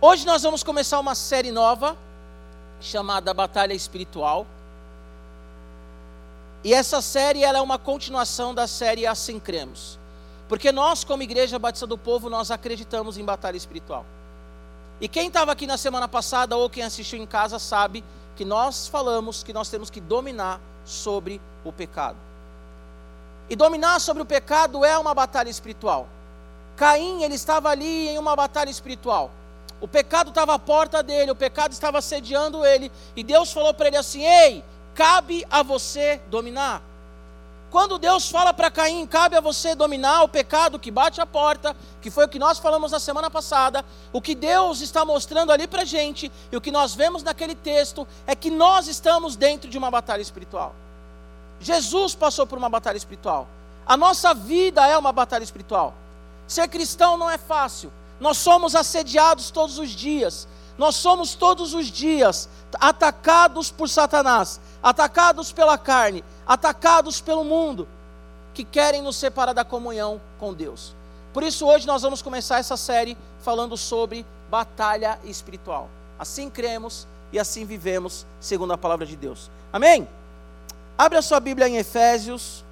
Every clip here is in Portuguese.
Hoje nós vamos começar uma série nova chamada Batalha Espiritual. E essa série ela é uma continuação da série Assim Cremos. Porque nós, como Igreja Batista do Povo, nós acreditamos em batalha espiritual. E quem estava aqui na semana passada ou quem assistiu em casa sabe que nós falamos que nós temos que dominar sobre o pecado. E dominar sobre o pecado é uma batalha espiritual. Caim, ele estava ali em uma batalha espiritual. O pecado estava à porta dele, o pecado estava assediando ele, e Deus falou para ele assim: Ei, cabe a você dominar. Quando Deus fala para Caim, cabe a você dominar o pecado que bate a porta, que foi o que nós falamos na semana passada, o que Deus está mostrando ali para a gente, e o que nós vemos naquele texto, é que nós estamos dentro de uma batalha espiritual. Jesus passou por uma batalha espiritual. A nossa vida é uma batalha espiritual. Ser cristão não é fácil. Nós somos assediados todos os dias. Nós somos todos os dias atacados por Satanás, atacados pela carne, atacados pelo mundo, que querem nos separar da comunhão com Deus. Por isso, hoje nós vamos começar essa série falando sobre batalha espiritual. Assim cremos e assim vivemos, segundo a palavra de Deus. Amém? Abre a sua Bíblia em Efésios,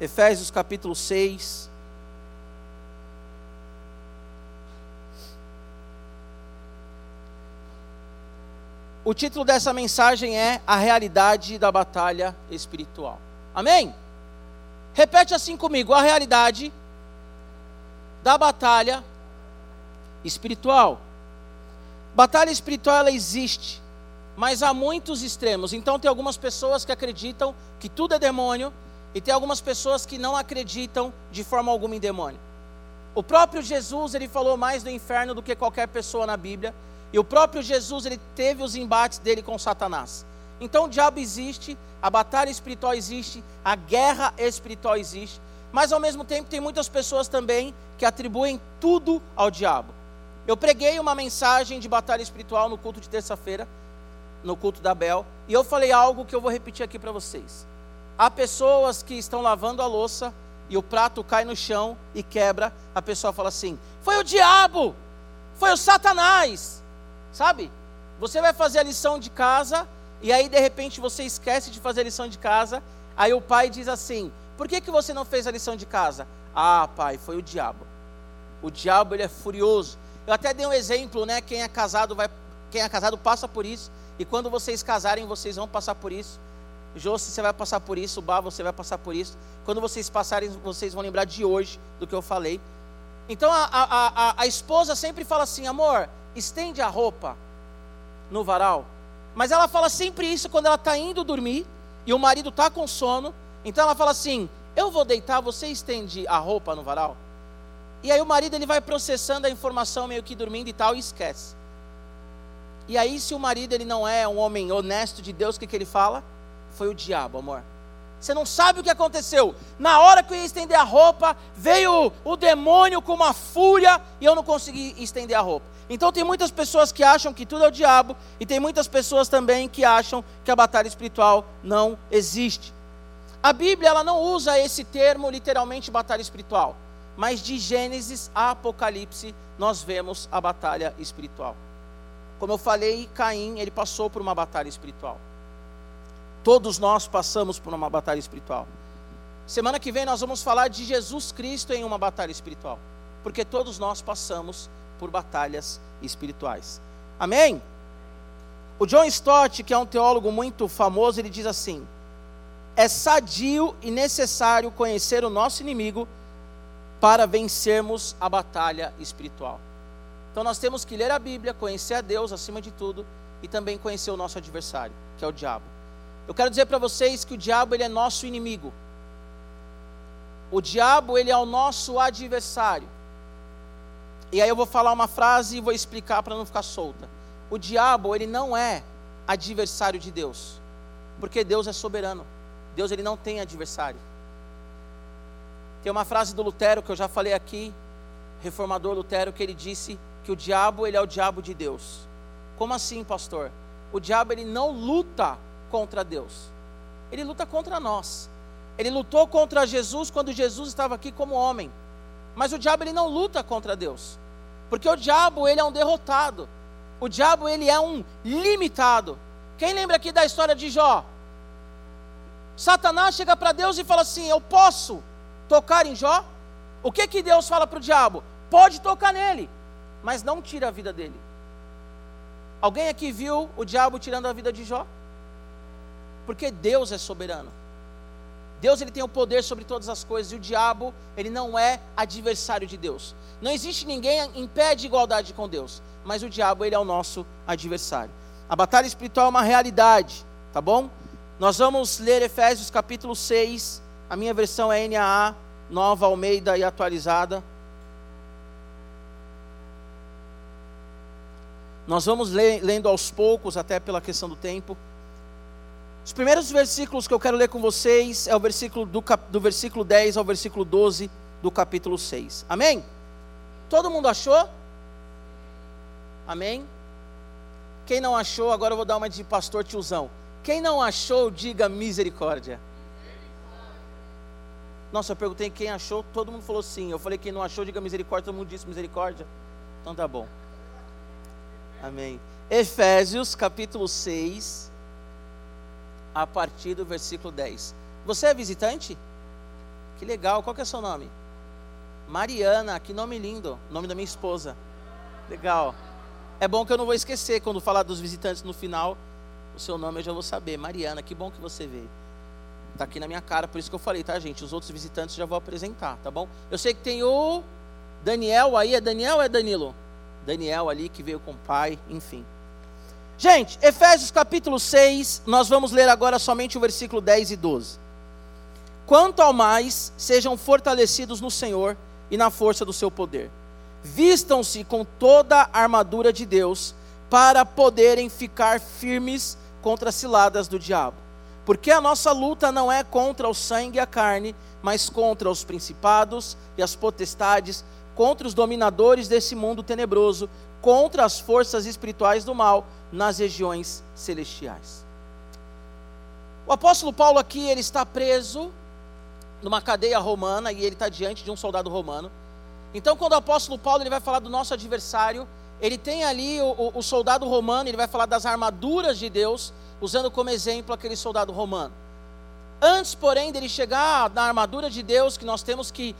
Efésios capítulo 6. O título dessa mensagem é A Realidade da Batalha Espiritual. Amém? Repete assim comigo: a realidade da batalha espiritual. Batalha espiritual ela existe, mas há muitos extremos. Então tem algumas pessoas que acreditam que tudo é demônio e tem algumas pessoas que não acreditam de forma alguma em demônio. O próprio Jesus, ele falou mais do inferno do que qualquer pessoa na Bíblia. E o próprio Jesus, ele teve os embates dele com Satanás. Então o diabo existe, a batalha espiritual existe, a guerra espiritual existe, mas ao mesmo tempo tem muitas pessoas também que atribuem tudo ao diabo. Eu preguei uma mensagem de batalha espiritual no culto de terça-feira, no culto da Bel, e eu falei algo que eu vou repetir aqui para vocês. Há pessoas que estão lavando a louça e o prato cai no chão e quebra, a pessoa fala assim: "Foi o diabo! Foi o Satanás!" Sabe? Você vai fazer a lição de casa e aí de repente você esquece de fazer a lição de casa. Aí o pai diz assim: Por que, que você não fez a lição de casa? Ah, pai, foi o diabo. O diabo ele é furioso. Eu até dei um exemplo, né? Quem é casado vai, quem é casado passa por isso. E quando vocês casarem, vocês vão passar por isso. Josi, você vai passar por isso. Bá, você vai passar por isso. Quando vocês passarem, vocês vão lembrar de hoje do que eu falei. Então a, a, a, a esposa sempre fala assim: amor, estende a roupa no varal. Mas ela fala sempre isso quando ela está indo dormir e o marido está com sono. Então ela fala assim: Eu vou deitar, você estende a roupa no varal. E aí o marido ele vai processando a informação meio que dormindo e tal e esquece. E aí se o marido ele não é um homem honesto de Deus, o que, que ele fala? Foi o diabo, amor. Você não sabe o que aconteceu. Na hora que eu ia estender a roupa, veio o demônio com uma fúria e eu não consegui estender a roupa. Então tem muitas pessoas que acham que tudo é o diabo e tem muitas pessoas também que acham que a batalha espiritual não existe. A Bíblia ela não usa esse termo literalmente batalha espiritual, mas de Gênesis a Apocalipse nós vemos a batalha espiritual. Como eu falei, Caim, ele passou por uma batalha espiritual. Todos nós passamos por uma batalha espiritual. Semana que vem nós vamos falar de Jesus Cristo em uma batalha espiritual, porque todos nós passamos por batalhas espirituais. Amém? O John Stott, que é um teólogo muito famoso, ele diz assim: é sadio e necessário conhecer o nosso inimigo para vencermos a batalha espiritual. Então nós temos que ler a Bíblia, conhecer a Deus acima de tudo e também conhecer o nosso adversário, que é o diabo. Eu quero dizer para vocês que o diabo ele é nosso inimigo. O diabo ele é o nosso adversário. E aí eu vou falar uma frase e vou explicar para não ficar solta. O diabo ele não é adversário de Deus, porque Deus é soberano. Deus ele não tem adversário. Tem uma frase do Lutero que eu já falei aqui, reformador Lutero, que ele disse que o diabo ele é o diabo de Deus. Como assim, pastor? O diabo ele não luta contra Deus. Ele luta contra nós. Ele lutou contra Jesus quando Jesus estava aqui como homem. Mas o diabo ele não luta contra Deus. Porque o diabo, ele é um derrotado. O diabo, ele é um limitado. Quem lembra aqui da história de Jó? Satanás chega para Deus e fala assim: Eu posso tocar em Jó? O que que Deus fala para o diabo? Pode tocar nele, mas não tira a vida dele. Alguém aqui viu o diabo tirando a vida de Jó? Porque Deus é soberano. Deus ele tem o poder sobre todas as coisas e o diabo ele não é adversário de Deus. Não existe ninguém em pé de igualdade com Deus, mas o diabo ele é o nosso adversário. A batalha espiritual é uma realidade, tá bom? Nós vamos ler Efésios capítulo 6. A minha versão é NAA, Nova Almeida e atualizada. Nós vamos lendo aos poucos, até pela questão do tempo. Os primeiros versículos que eu quero ler com vocês é o versículo do, do versículo 10 ao versículo 12 do capítulo 6. Amém? Todo mundo achou? Amém? Quem não achou, agora eu vou dar uma de pastor tiozão. Quem não achou, diga misericórdia. Nossa, eu perguntei quem achou, todo mundo falou sim. Eu falei quem não achou, diga misericórdia, todo mundo disse misericórdia. Então tá bom. Amém. Efésios capítulo 6, a partir do versículo 10. Você é visitante? Que legal, qual que é o seu nome? Mariana, que nome lindo, nome da minha esposa. Legal. É bom que eu não vou esquecer quando falar dos visitantes no final, o seu nome eu já vou saber. Mariana, que bom que você veio. Tá aqui na minha cara, por isso que eu falei, tá, gente? Os outros visitantes já vou apresentar, tá bom? Eu sei que tem o Daniel aí, é Daniel ou é Danilo? Daniel ali que veio com o pai, enfim. Gente, Efésios capítulo 6, nós vamos ler agora somente o versículo 10 e 12. Quanto ao mais, sejam fortalecidos no Senhor e na força do seu poder. Vistam-se com toda a armadura de Deus, para poderem ficar firmes contra as ciladas do diabo. Porque a nossa luta não é contra o sangue e a carne, mas contra os principados e as potestades, contra os dominadores desse mundo tenebroso, contra as forças espirituais do mal nas regiões celestiais. O apóstolo Paulo aqui, ele está preso numa cadeia romana e ele está diante de um soldado romano. Então, quando o apóstolo Paulo ele vai falar do nosso adversário, ele tem ali o, o, soldado romano, ele vai falar das armaduras de Deus, usando como exemplo aquele soldado romano. Antes, porém, dele chegar na armadura de Deus, que nós temos que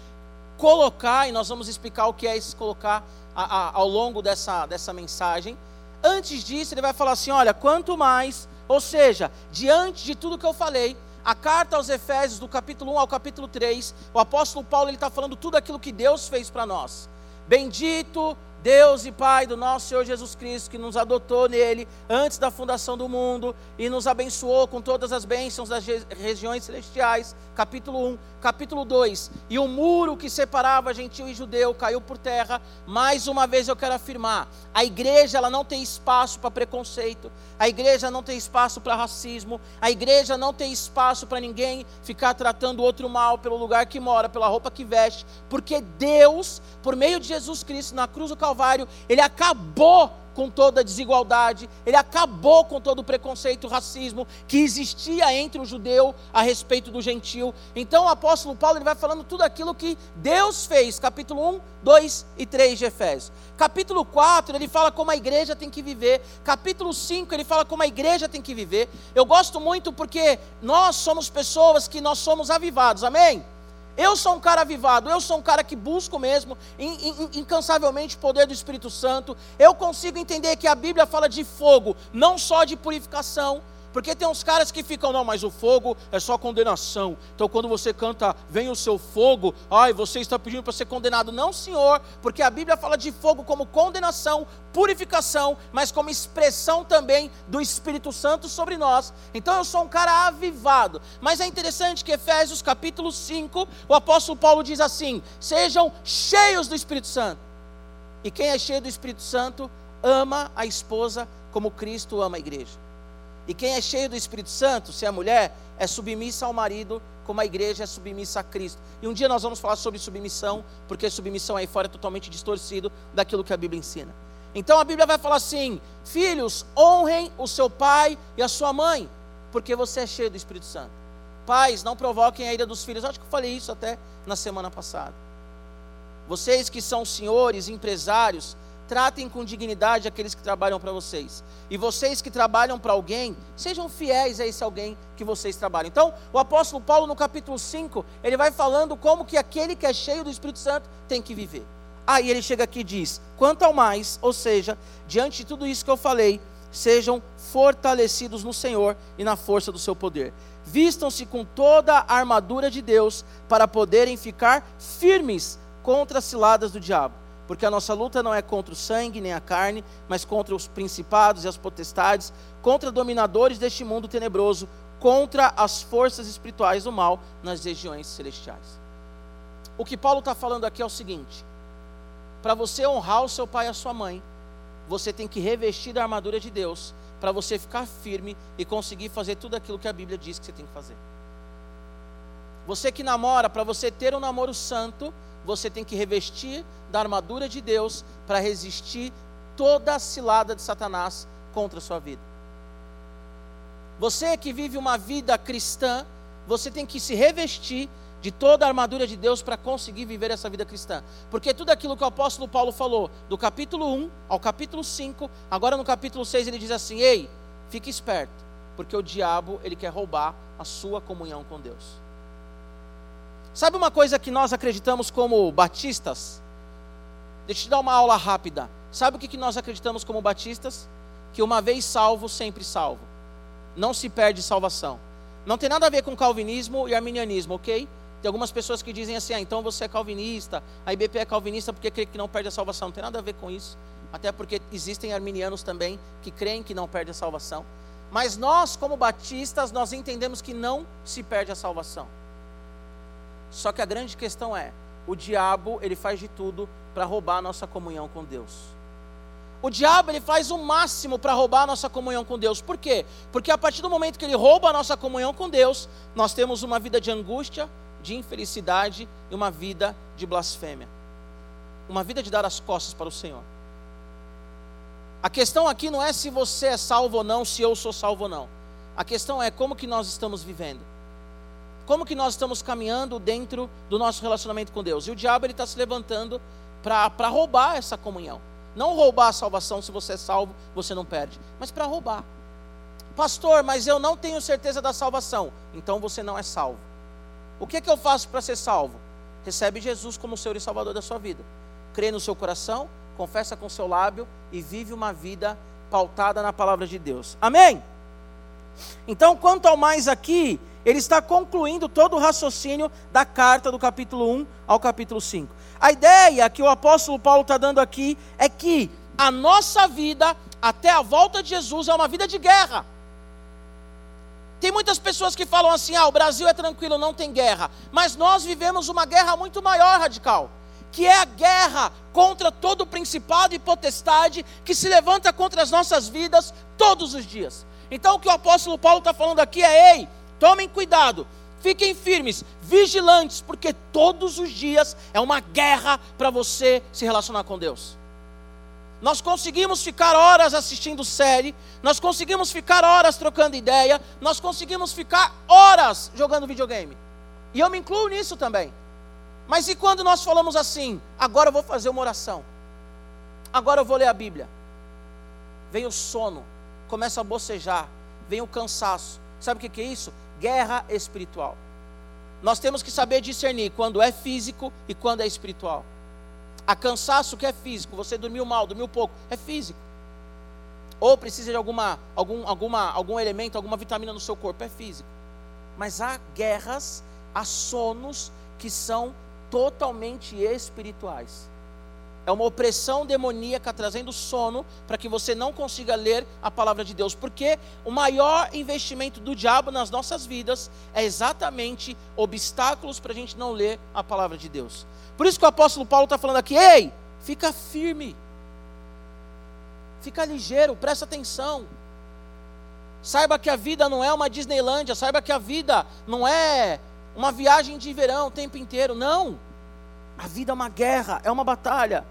colocar, e nós vamos explicar o que é esse colocar a, a, ao longo dessa, dessa mensagem. Antes disso, ele vai falar assim: olha, quanto mais, ou seja, diante de tudo que eu falei, a carta aos Efésios, do capítulo 1 ao capítulo 3, o apóstolo Paulo está falando tudo aquilo que Deus fez para nós. Bendito Deus e Pai do nosso Senhor Jesus Cristo, que nos adotou nele antes da fundação do mundo e nos abençoou com todas as bênçãos das regiões celestiais. Capítulo 1, capítulo 2. E o muro que separava gentil e judeu caiu por terra. Mais uma vez eu quero afirmar: a igreja ela não tem espaço para preconceito, a igreja não tem espaço para racismo, a igreja não tem espaço para ninguém ficar tratando outro mal pelo lugar que mora, pela roupa que veste, porque Deus, por meio de Jesus Cristo na cruz do Calvário, Calvário, ele acabou com toda a desigualdade, ele acabou com todo o preconceito, racismo que existia entre o judeu a respeito do gentil. Então o apóstolo Paulo ele vai falando tudo aquilo que Deus fez, capítulo 1, 2 e 3 de Efésios. Capítulo 4, ele fala como a igreja tem que viver. Capítulo 5, ele fala como a igreja tem que viver. Eu gosto muito porque nós somos pessoas que nós somos avivados. Amém? Eu sou um cara avivado, eu sou um cara que busco mesmo, incansavelmente, o poder do Espírito Santo. Eu consigo entender que a Bíblia fala de fogo, não só de purificação, porque tem uns caras que ficam, não, mas o fogo é só condenação. Então quando você canta, vem o seu fogo, ai, você está pedindo para ser condenado. Não, senhor, porque a Bíblia fala de fogo como condenação, purificação, mas como expressão também do Espírito Santo sobre nós. Então eu sou um cara avivado. Mas é interessante que Efésios capítulo 5, o apóstolo Paulo diz assim: sejam cheios do Espírito Santo. E quem é cheio do Espírito Santo ama a esposa como Cristo ama a igreja. E quem é cheio do Espírito Santo, se é mulher, é submissa ao marido, como a igreja é submissa a Cristo. E um dia nós vamos falar sobre submissão, porque submissão aí fora é totalmente distorcido daquilo que a Bíblia ensina. Então a Bíblia vai falar assim: Filhos, honrem o seu pai e a sua mãe, porque você é cheio do Espírito Santo. Pais, não provoquem a ira dos filhos. Acho que eu falei isso até na semana passada. Vocês que são senhores, empresários, tratem com dignidade aqueles que trabalham para vocês. E vocês que trabalham para alguém, sejam fiéis a esse alguém que vocês trabalham. Então, o apóstolo Paulo, no capítulo 5, ele vai falando como que aquele que é cheio do Espírito Santo tem que viver. Aí ele chega aqui e diz: quanto ao mais, ou seja, diante de tudo isso que eu falei, sejam fortalecidos no Senhor e na força do seu poder. Vistam-se com toda a armadura de Deus para poderem ficar firmes contra as ciladas do diabo. Porque a nossa luta não é contra o sangue nem a carne, mas contra os principados e as potestades, contra dominadores deste mundo tenebroso, contra as forças espirituais do mal nas regiões celestiais. O que Paulo está falando aqui é o seguinte: para você honrar o seu pai e a sua mãe, você tem que revestir da armadura de Deus para você ficar firme e conseguir fazer tudo aquilo que a Bíblia diz que você tem que fazer. Você que namora, para você ter um namoro santo, você tem que revestir da armadura de Deus para resistir toda a cilada de Satanás contra a sua vida. Você que vive uma vida cristã, você tem que se revestir de toda a armadura de Deus para conseguir viver essa vida cristã. Porque tudo aquilo que o apóstolo Paulo falou, do capítulo 1 ao capítulo 5, agora no capítulo 6 ele diz assim: "Ei, fique esperto, porque o diabo, ele quer roubar a sua comunhão com Deus". Sabe uma coisa que nós acreditamos como batistas? Deixa eu te dar uma aula rápida. Sabe o que nós acreditamos como batistas? Que uma vez salvo, sempre salvo. Não se perde salvação. Não tem nada a ver com calvinismo e arminianismo, ok? Tem algumas pessoas que dizem assim, ah, então você é calvinista, a IBP é calvinista porque crê que não perde a salvação. Não tem nada a ver com isso. Até porque existem arminianos também que creem que não perde a salvação. Mas nós, como batistas, nós entendemos que não se perde a salvação. Só que a grande questão é, o diabo, ele faz de tudo para roubar a nossa comunhão com Deus. O diabo ele faz o máximo para roubar a nossa comunhão com Deus. Por quê? Porque a partir do momento que ele rouba a nossa comunhão com Deus, nós temos uma vida de angústia, de infelicidade e uma vida de blasfêmia. Uma vida de dar as costas para o Senhor. A questão aqui não é se você é salvo ou não, se eu sou salvo ou não. A questão é como que nós estamos vivendo. Como que nós estamos caminhando dentro do nosso relacionamento com Deus. E o diabo ele está se levantando para roubar essa comunhão. Não roubar a salvação, se você é salvo, você não perde. Mas para roubar. Pastor, mas eu não tenho certeza da salvação. Então você não é salvo. O que, é que eu faço para ser salvo? Recebe Jesus como Senhor e Salvador da sua vida. Crê no seu coração, confessa com seu lábio e vive uma vida pautada na palavra de Deus. Amém? Então, quanto ao mais aqui, ele está concluindo todo o raciocínio da carta do capítulo 1 ao capítulo 5. A ideia que o apóstolo Paulo está dando aqui é que a nossa vida, até a volta de Jesus, é uma vida de guerra. Tem muitas pessoas que falam assim: ah, o Brasil é tranquilo, não tem guerra. Mas nós vivemos uma guerra muito maior, radical, que é a guerra contra todo principado e potestade que se levanta contra as nossas vidas todos os dias. Então o que o apóstolo Paulo está falando aqui é: ei, tomem cuidado, fiquem firmes, vigilantes, porque todos os dias é uma guerra para você se relacionar com Deus. Nós conseguimos ficar horas assistindo série, nós conseguimos ficar horas trocando ideia, nós conseguimos ficar horas jogando videogame. E eu me incluo nisso também. Mas e quando nós falamos assim, agora eu vou fazer uma oração, agora eu vou ler a Bíblia? Vem o sono, começa a bocejar, vem o cansaço. Sabe o que é isso? Guerra espiritual. Nós temos que saber discernir quando é físico e quando é espiritual. Há cansaço que é físico, você dormiu mal, dormiu pouco, é físico. Ou precisa de alguma, algum, alguma, algum elemento, alguma vitamina no seu corpo, é físico. Mas há guerras, há sonos que são totalmente espirituais. É uma opressão demoníaca trazendo sono para que você não consiga ler a palavra de Deus. Porque o maior investimento do diabo nas nossas vidas é exatamente obstáculos para a gente não ler a palavra de Deus. Por isso que o apóstolo Paulo está falando aqui: ei, fica firme, fica ligeiro, presta atenção. Saiba que a vida não é uma Disneylândia, saiba que a vida não é uma viagem de verão o tempo inteiro, não. A vida é uma guerra, é uma batalha.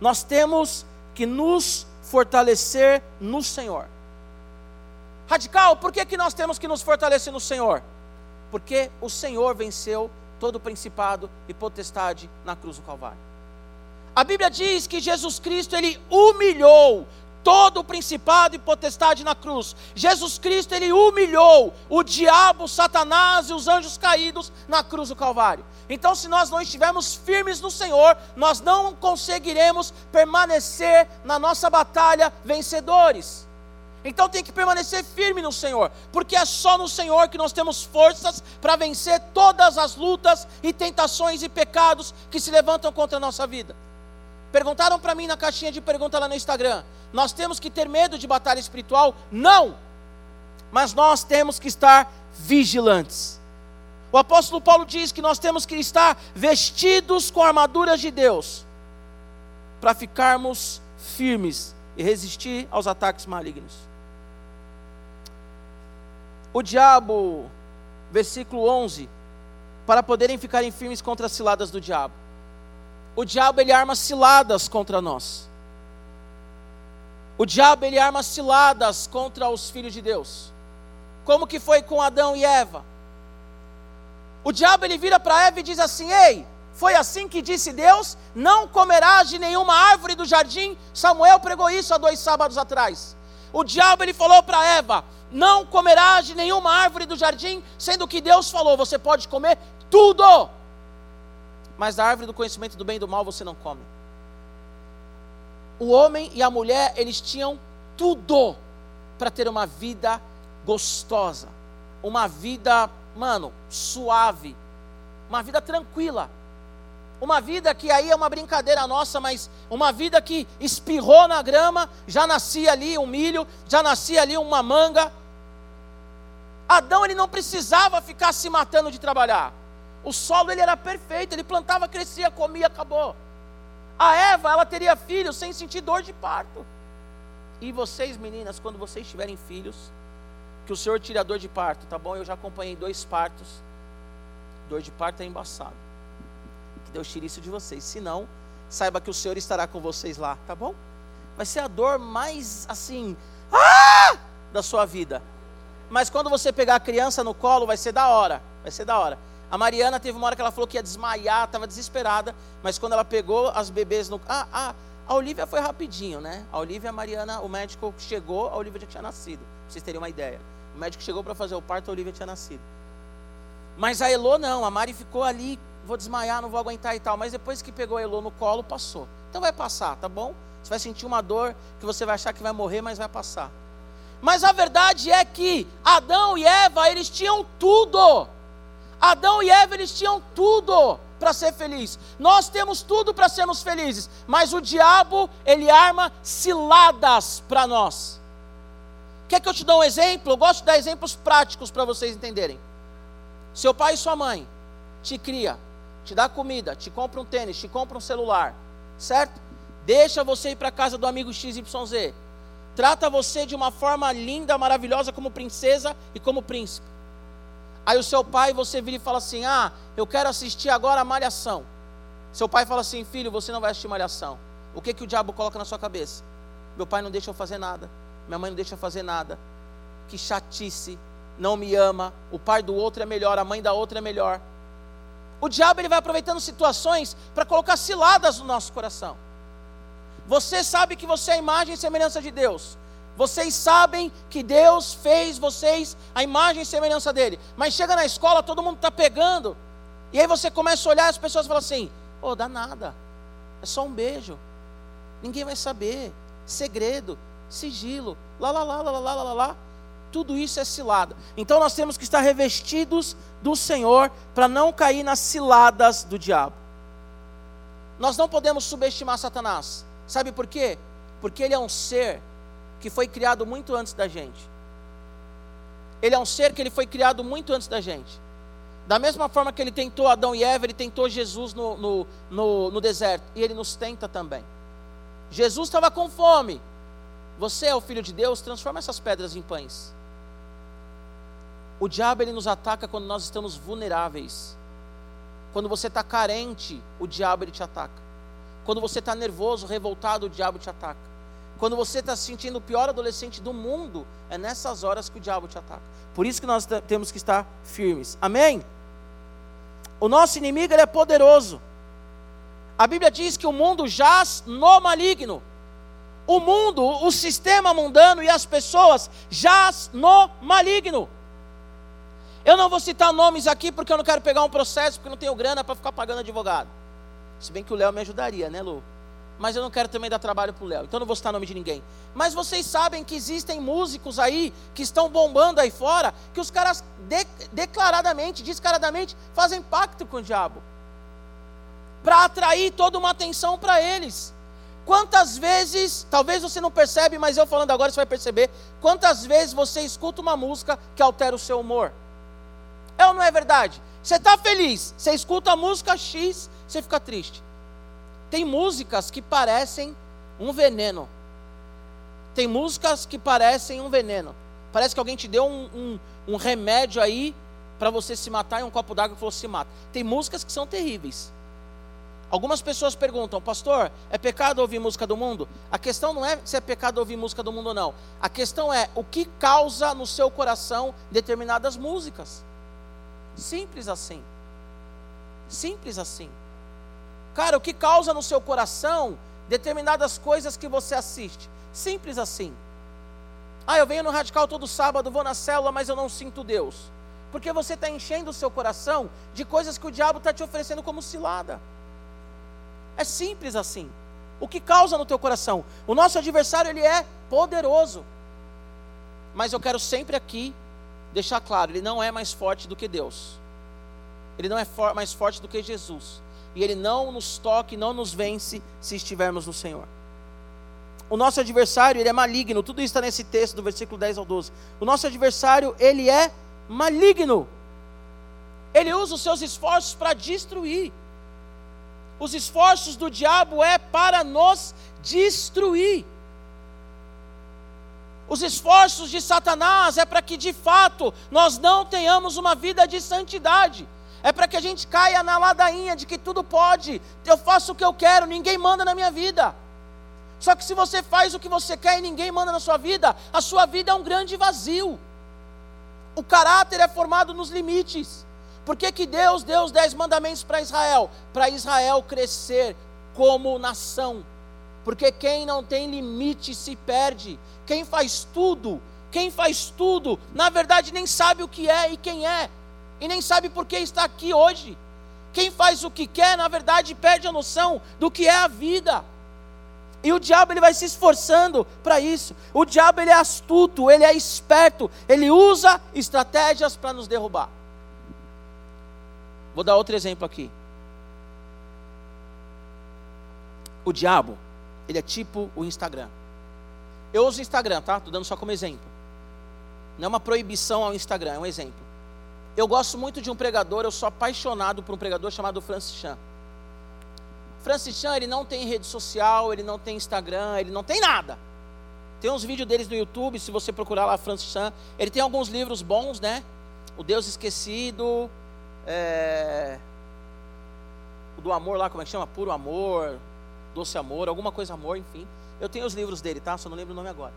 Nós temos que nos fortalecer no Senhor. Radical, por que, que nós temos que nos fortalecer no Senhor? Porque o Senhor venceu todo o principado e potestade na cruz do Calvário. A Bíblia diz que Jesus Cristo ele humilhou todo o principado e potestade na cruz. Jesus Cristo ele humilhou o diabo, Satanás e os anjos caídos na cruz do Calvário. Então, se nós não estivermos firmes no Senhor, nós não conseguiremos permanecer na nossa batalha vencedores. Então tem que permanecer firme no Senhor, porque é só no Senhor que nós temos forças para vencer todas as lutas e tentações e pecados que se levantam contra a nossa vida. Perguntaram para mim na caixinha de pergunta lá no Instagram: nós temos que ter medo de batalha espiritual? Não! Mas nós temos que estar vigilantes. O apóstolo Paulo diz que nós temos que estar vestidos com armaduras de Deus, para ficarmos firmes e resistir aos ataques malignos. O diabo, versículo 11, para poderem ficarem firmes contra as ciladas do diabo. O diabo ele arma ciladas contra nós. O diabo ele arma ciladas contra os filhos de Deus. Como que foi com Adão e Eva? O diabo ele vira para Eva e diz assim: "Ei, foi assim que disse Deus: Não comerás de nenhuma árvore do jardim. Samuel pregou isso há dois sábados atrás. O diabo ele falou para Eva: Não comerás de nenhuma árvore do jardim, sendo que Deus falou: Você pode comer tudo, mas da árvore do conhecimento do bem e do mal você não come o homem e a mulher, eles tinham tudo para ter uma vida gostosa, uma vida, mano, suave, uma vida tranquila. Uma vida que aí é uma brincadeira nossa, mas uma vida que espirrou na grama, já nascia ali um milho, já nascia ali uma manga. Adão ele não precisava ficar se matando de trabalhar. O solo ele era perfeito, ele plantava, crescia, comia, acabou. A Eva, ela teria filhos sem sentir dor de parto. E vocês, meninas, quando vocês tiverem filhos, que o Senhor tire a dor de parto, tá bom? Eu já acompanhei dois partos. Dor de parto é embaçado. Que Deus tire isso de vocês. Se não, saiba que o Senhor estará com vocês lá, tá bom? Vai ser a dor mais assim, ah! da sua vida. Mas quando você pegar a criança no colo, vai ser da hora. Vai ser da hora. A Mariana teve uma hora que ela falou que ia desmaiar, estava desesperada, mas quando ela pegou as bebês no. Ah, ah, a Olivia foi rapidinho, né? A Olivia, a Mariana, o médico chegou, a Olivia já tinha nascido. Pra vocês terem uma ideia. O médico chegou para fazer o parto, a Olivia tinha nascido. Mas a Elô não, a Mari ficou ali, vou desmaiar, não vou aguentar e tal. Mas depois que pegou a Elô no colo, passou. Então vai passar, tá bom? Você vai sentir uma dor que você vai achar que vai morrer, mas vai passar. Mas a verdade é que Adão e Eva, eles tinham tudo. Adão e Eva eles tinham tudo para ser feliz. Nós temos tudo para sermos felizes, mas o diabo, ele arma ciladas para nós. Quer que eu te dê um exemplo? Eu gosto de dar exemplos práticos para vocês entenderem. Seu pai e sua mãe te cria, te dá comida, te compra um tênis, te compra um celular, certo? Deixa você ir para casa do amigo XYZ. Trata você de uma forma linda, maravilhosa como princesa e como príncipe. Aí o seu pai, você vira e fala assim: Ah, eu quero assistir agora a Malhação. Seu pai fala assim: Filho, você não vai assistir Malhação. O que, que o diabo coloca na sua cabeça? Meu pai não deixa eu fazer nada. Minha mãe não deixa eu fazer nada. Que chatice. Não me ama. O pai do outro é melhor. A mãe da outra é melhor. O diabo ele vai aproveitando situações para colocar ciladas no nosso coração. Você sabe que você é a imagem e semelhança de Deus. Vocês sabem que Deus fez vocês a imagem e semelhança dele. Mas chega na escola, todo mundo está pegando. E aí você começa a olhar as pessoas falam assim: Ô, oh, dá nada. É só um beijo. Ninguém vai saber. Segredo, sigilo, lá, lá, lá, lá, lá, lá, lá, lá. Tudo isso é cilada. Então nós temos que estar revestidos do Senhor para não cair nas ciladas do diabo. Nós não podemos subestimar Satanás. Sabe por quê? Porque ele é um ser que foi criado muito antes da gente. Ele é um ser que ele foi criado muito antes da gente. Da mesma forma que ele tentou Adão e Eva, ele tentou Jesus no, no, no, no deserto. E ele nos tenta também. Jesus estava com fome. Você é o filho de Deus, transforma essas pedras em pães. O diabo ele nos ataca quando nós estamos vulneráveis. Quando você está carente, o diabo ele te ataca. Quando você está nervoso, revoltado, o diabo te ataca. Quando você está se sentindo o pior adolescente do mundo, é nessas horas que o diabo te ataca. Por isso que nós temos que estar firmes. Amém? O nosso inimigo ele é poderoso. A Bíblia diz que o mundo jaz no maligno. O mundo, o sistema mundano e as pessoas jaz no maligno. Eu não vou citar nomes aqui porque eu não quero pegar um processo, porque não tenho grana para ficar pagando advogado. Se bem que o Léo me ajudaria, né, Lu? Mas eu não quero também dar trabalho para o Léo, então não vou citar nome de ninguém. Mas vocês sabem que existem músicos aí que estão bombando aí fora, que os caras de, declaradamente, descaradamente, fazem pacto com o diabo para atrair toda uma atenção para eles. Quantas vezes, talvez você não percebe, mas eu falando agora você vai perceber, quantas vezes você escuta uma música que altera o seu humor? É ou não é verdade? Você está feliz, você escuta a música X, você fica triste. Tem músicas que parecem um veneno. Tem músicas que parecem um veneno. Parece que alguém te deu um, um, um remédio aí para você se matar em um copo d'água e falou se mata. Tem músicas que são terríveis. Algumas pessoas perguntam, pastor, é pecado ouvir música do mundo? A questão não é se é pecado ouvir música do mundo ou não. A questão é o que causa no seu coração determinadas músicas. Simples assim. Simples assim. Cara, o que causa no seu coração determinadas coisas que você assiste? Simples assim. Ah, eu venho no radical todo sábado, vou na célula, mas eu não sinto Deus. Porque você está enchendo o seu coração de coisas que o diabo está te oferecendo como cilada. É simples assim. O que causa no teu coração? O nosso adversário ele é poderoso. Mas eu quero sempre aqui deixar claro, ele não é mais forte do que Deus. Ele não é for, mais forte do que Jesus. E ele não nos toca, não nos vence se estivermos no Senhor. O nosso adversário, ele é maligno. Tudo isso está nesse texto do versículo 10 ao 12. O nosso adversário, ele é maligno. Ele usa os seus esforços para destruir. Os esforços do diabo é para nos destruir. Os esforços de Satanás é para que de fato nós não tenhamos uma vida de santidade. É para que a gente caia na ladainha de que tudo pode, eu faço o que eu quero, ninguém manda na minha vida. Só que se você faz o que você quer e ninguém manda na sua vida, a sua vida é um grande vazio. O caráter é formado nos limites. Por que, que Deus deu os dez mandamentos para Israel? Para Israel crescer como nação. Porque quem não tem limite se perde. Quem faz tudo, quem faz tudo, na verdade nem sabe o que é e quem é, e nem sabe por que está aqui hoje. Quem faz o que quer, na verdade, perde a noção do que é a vida. E o diabo ele vai se esforçando para isso. O diabo ele é astuto, ele é esperto, ele usa estratégias para nos derrubar. Vou dar outro exemplo aqui. O diabo, ele é tipo o Instagram. Eu uso o Instagram, tá? Estou dando só como exemplo. Não é uma proibição ao Instagram, é um exemplo. Eu gosto muito de um pregador, eu sou apaixonado por um pregador chamado Francis Chan. Francis Chan, ele não tem rede social, ele não tem Instagram, ele não tem nada. Tem uns vídeos deles no YouTube, se você procurar lá Francis Chan. Ele tem alguns livros bons, né? O Deus Esquecido, é... o do amor lá, como é que chama? Puro Amor, Doce Amor, alguma coisa amor, enfim. Eu tenho os livros dele, tá? Só não lembro o nome agora.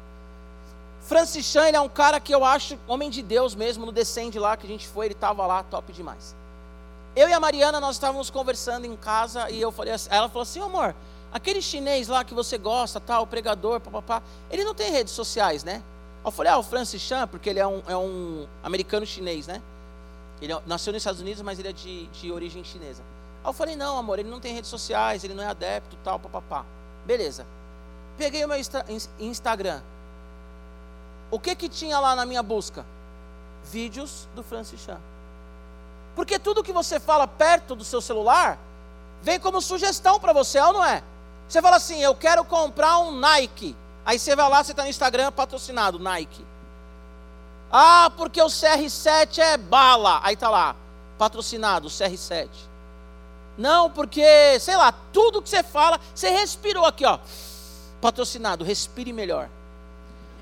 Francis Chan, ele é um cara que eu acho homem de Deus mesmo, no Descende lá que a gente foi, ele estava lá, top demais. Eu e a Mariana, nós estávamos conversando em casa e eu falei assim, ela falou assim, amor, aquele chinês lá que você gosta, tal, o pregador, papapá, ele não tem redes sociais, né? Eu falei, ah, o Francis Chan, porque ele é um, é um americano chinês, né? Ele é, nasceu nos Estados Unidos, mas ele é de, de origem chinesa. Aí eu falei, não, amor, ele não tem redes sociais, ele não é adepto, tal, papapá. Beleza. Peguei o meu Instagram. O que que tinha lá na minha busca? Vídeos do Francis Chan. Porque tudo que você fala perto do seu celular vem como sugestão para você, ou não é? Você fala assim, eu quero comprar um Nike. Aí você vai lá, você está no Instagram patrocinado, Nike. Ah, porque o CR7 é bala. Aí está lá, patrocinado, CR7. Não, porque, sei lá, tudo que você fala, você respirou aqui, ó patrocinado, respire melhor.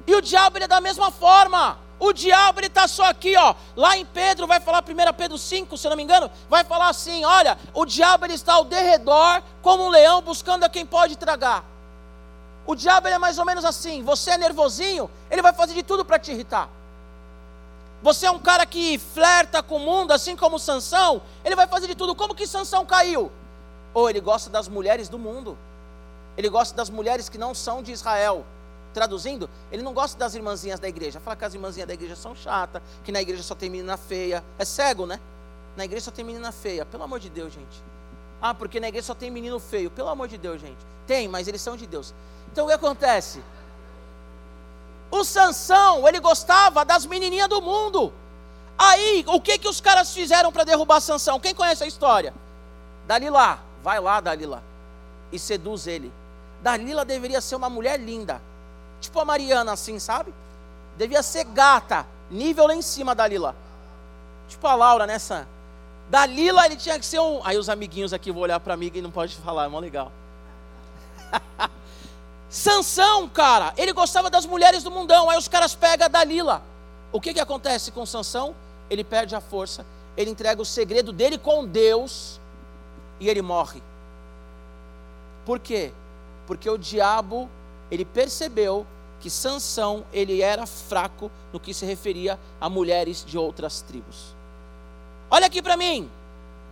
E o diabo ele é da mesma forma. O diabo ele está só aqui, ó. Lá em Pedro vai falar 1 Pedro 5, se não me engano, vai falar assim: olha, o diabo ele está ao derredor como um leão buscando a quem pode tragar. O diabo ele é mais ou menos assim. Você é nervosinho, ele vai fazer de tudo para te irritar. Você é um cara que flerta com o mundo, assim como Sansão, ele vai fazer de tudo. Como que Sansão caiu? Ou ele gosta das mulheres do mundo. Ele gosta das mulheres que não são de Israel. Traduzindo, ele não gosta das irmãzinhas da igreja. Fala que as irmãzinhas da igreja são chatas, que na igreja só tem menina feia. É cego, né? Na igreja só tem menina feia. Pelo amor de Deus, gente. Ah, porque na igreja só tem menino feio. Pelo amor de Deus, gente. Tem, mas eles são de Deus. Então o que acontece? O Sansão, ele gostava das menininhas do mundo. Aí, o que que os caras fizeram para derrubar Sansão? Quem conhece a história? Dalila, vai lá, Dalila, e seduz ele. Dalila deveria ser uma mulher linda. Tipo a Mariana, assim, sabe? Devia ser gata, nível lá em cima da Lila. Tipo a Laura nessa. Da Lila ele tinha que ser um. Aí os amiguinhos aqui vão olhar para amiga e não pode falar, é mó legal. Sansão, cara, ele gostava das mulheres do mundão. Aí os caras pegam a Dalila. O que, que acontece com Sansão? Ele perde a força, ele entrega o segredo dele com Deus e ele morre. Por quê? Porque o diabo, ele percebeu que Sansão ele era fraco no que se referia a mulheres de outras tribos. Olha aqui para mim.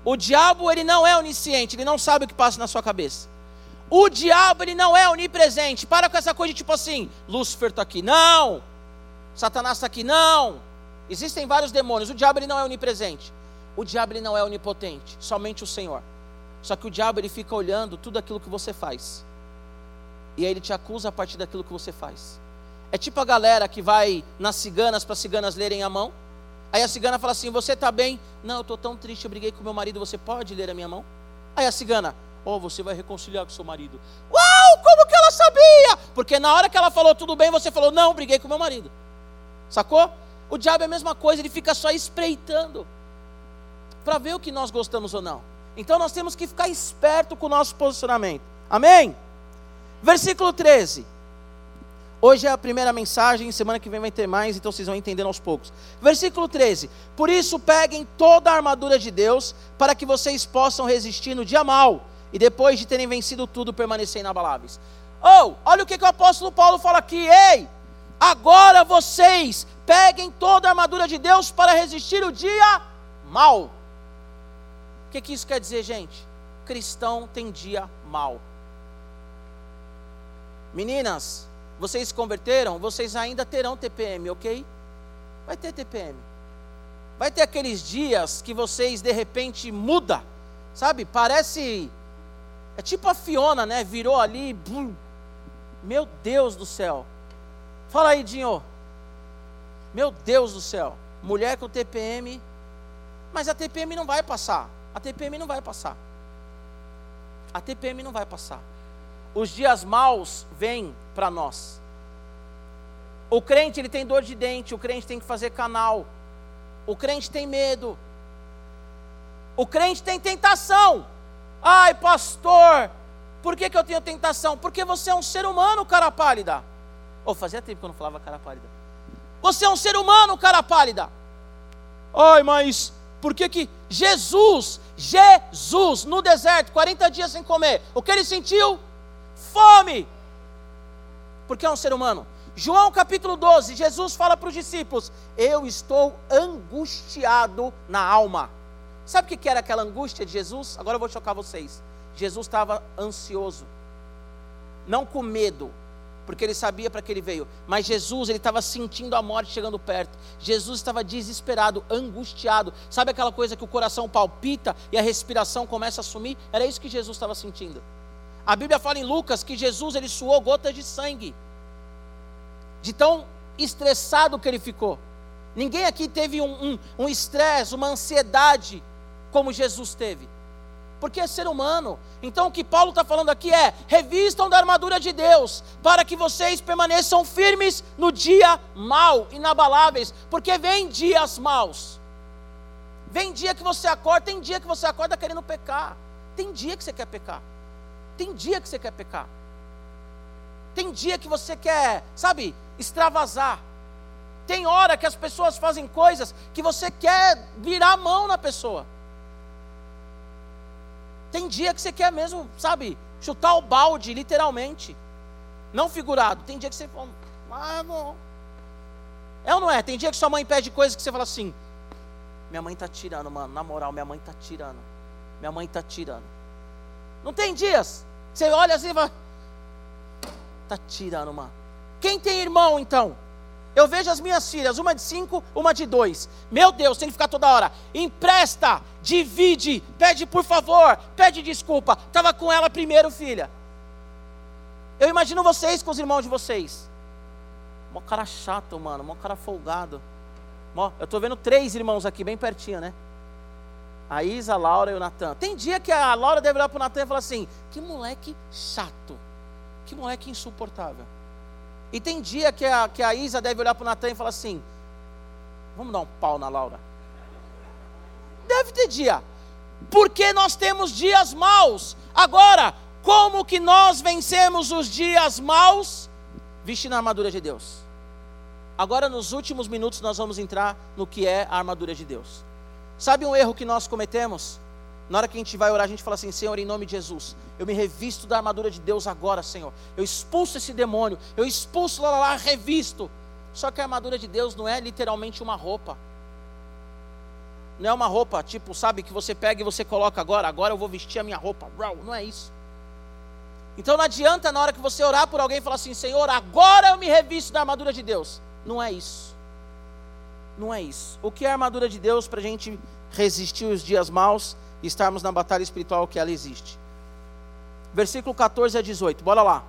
O diabo ele não é onisciente, ele não sabe o que passa na sua cabeça. O diabo ele não é onipresente. Para com essa coisa de tipo assim, Lúcifer está aqui, não. Satanás está aqui, não. Existem vários demônios. O diabo ele não é onipresente. O diabo ele não é onipotente, somente o Senhor. Só que o diabo ele fica olhando tudo aquilo que você faz. E aí ele te acusa a partir daquilo que você faz. É tipo a galera que vai nas ciganas para ciganas lerem a mão. Aí a cigana fala assim: Você está bem? Não, eu estou tão triste, eu briguei com meu marido, você pode ler a minha mão? Aí a cigana: Oh, você vai reconciliar com seu marido. Uau, como que ela sabia? Porque na hora que ela falou tudo bem, você falou: Não, briguei com meu marido. Sacou? O diabo é a mesma coisa, ele fica só espreitando para ver o que nós gostamos ou não. Então nós temos que ficar esperto com o nosso posicionamento. Amém? Versículo 13. Hoje é a primeira mensagem, semana que vem vai ter mais, então vocês vão entendendo aos poucos. Versículo 13: Por isso peguem toda a armadura de Deus, para que vocês possam resistir no dia mal, e depois de terem vencido tudo, permanecer inabaláveis. Oh, olha o que, que o apóstolo Paulo fala aqui, ei! Agora vocês peguem toda a armadura de Deus para resistir o dia mal. O que, que isso quer dizer, gente? Cristão tem dia mal. Meninas, vocês se converteram, vocês ainda terão TPM, ok? Vai ter TPM. Vai ter aqueles dias que vocês de repente muda, sabe? Parece é tipo a Fiona, né? Virou ali, meu Deus do céu. Fala aí, Dinho. Meu Deus do céu. Mulher com TPM, mas a TPM não vai passar. A TPM não vai passar. A TPM não vai passar os dias maus vêm para nós. O crente ele tem dor de dente, o crente tem que fazer canal. O crente tem medo. O crente tem tentação. Ai, pastor, por que, que eu tenho tentação? Porque você é um ser humano, cara pálida. Ou oh, fazia tempo que eu não falava cara pálida. Você é um ser humano, cara pálida. Ai, mas por que que Jesus, Jesus, no deserto, 40 dias sem comer, o que ele sentiu? Fome, porque é um ser humano. João capítulo 12, Jesus fala para os discípulos: Eu estou angustiado na alma. Sabe o que era aquela angústia de Jesus? Agora eu vou chocar vocês. Jesus estava ansioso, não com medo, porque ele sabia para que ele veio, mas Jesus ele estava sentindo a morte chegando perto. Jesus estava desesperado, angustiado. Sabe aquela coisa que o coração palpita e a respiração começa a sumir? Era isso que Jesus estava sentindo. A Bíblia fala em Lucas que Jesus ele suou gotas de sangue, de tão estressado que ele ficou. Ninguém aqui teve um estresse, um, um uma ansiedade como Jesus teve, porque é ser humano. Então o que Paulo está falando aqui é: revistam da armadura de Deus, para que vocês permaneçam firmes no dia mau, inabaláveis, porque vem dias maus. Vem dia que você acorda, tem dia que você acorda querendo pecar, tem dia que você quer pecar. Tem dia que você quer pecar. Tem dia que você quer, sabe, extravasar. Tem hora que as pessoas fazem coisas que você quer virar a mão na pessoa. Tem dia que você quer mesmo, sabe, chutar o balde, literalmente. Não figurado. Tem dia que você fala, ah, não. É ou não é? Tem dia que sua mãe pede coisas que você fala assim: minha mãe está tirando, mano. Na moral, minha mãe está tirando. Minha mãe está tirando. Não tem dias. Você olha assim e fala. Tá tirando, mano. Quem tem irmão, então? Eu vejo as minhas filhas, uma de cinco, uma de dois. Meu Deus, tem que ficar toda hora. Empresta, divide, pede por favor, pede desculpa. Estava com ela primeiro, filha. Eu imagino vocês com os irmãos de vocês. Mó cara chato, mano, mó cara folgado. Mó, eu estou vendo três irmãos aqui, bem pertinho, né? A Isa, a Laura e o Natan. Tem dia que a Laura deve olhar para o Natan e falar assim: que moleque chato, que moleque insuportável. E tem dia que a, que a Isa deve olhar para o Natan e falar assim: vamos dar um pau na Laura. Deve ter dia. Porque nós temos dias maus. Agora, como que nós vencemos os dias maus? Vestindo a armadura de Deus. Agora, nos últimos minutos, nós vamos entrar no que é a armadura de Deus. Sabe um erro que nós cometemos? Na hora que a gente vai orar, a gente fala assim: Senhor, em nome de Jesus, eu me revisto da armadura de Deus agora, Senhor. Eu expulso esse demônio, eu expulso lá, lá, lá, revisto. Só que a armadura de Deus não é literalmente uma roupa. Não é uma roupa, tipo, sabe, que você pega e você coloca agora, agora eu vou vestir a minha roupa. Não é isso. Então não adianta na hora que você orar por alguém falar assim: Senhor, agora eu me revisto da armadura de Deus. Não é isso. Não é isso. O que é a armadura de Deus para a gente resistir os dias maus? e estarmos na batalha espiritual que ela existe. Versículo 14 a 18, bora lá.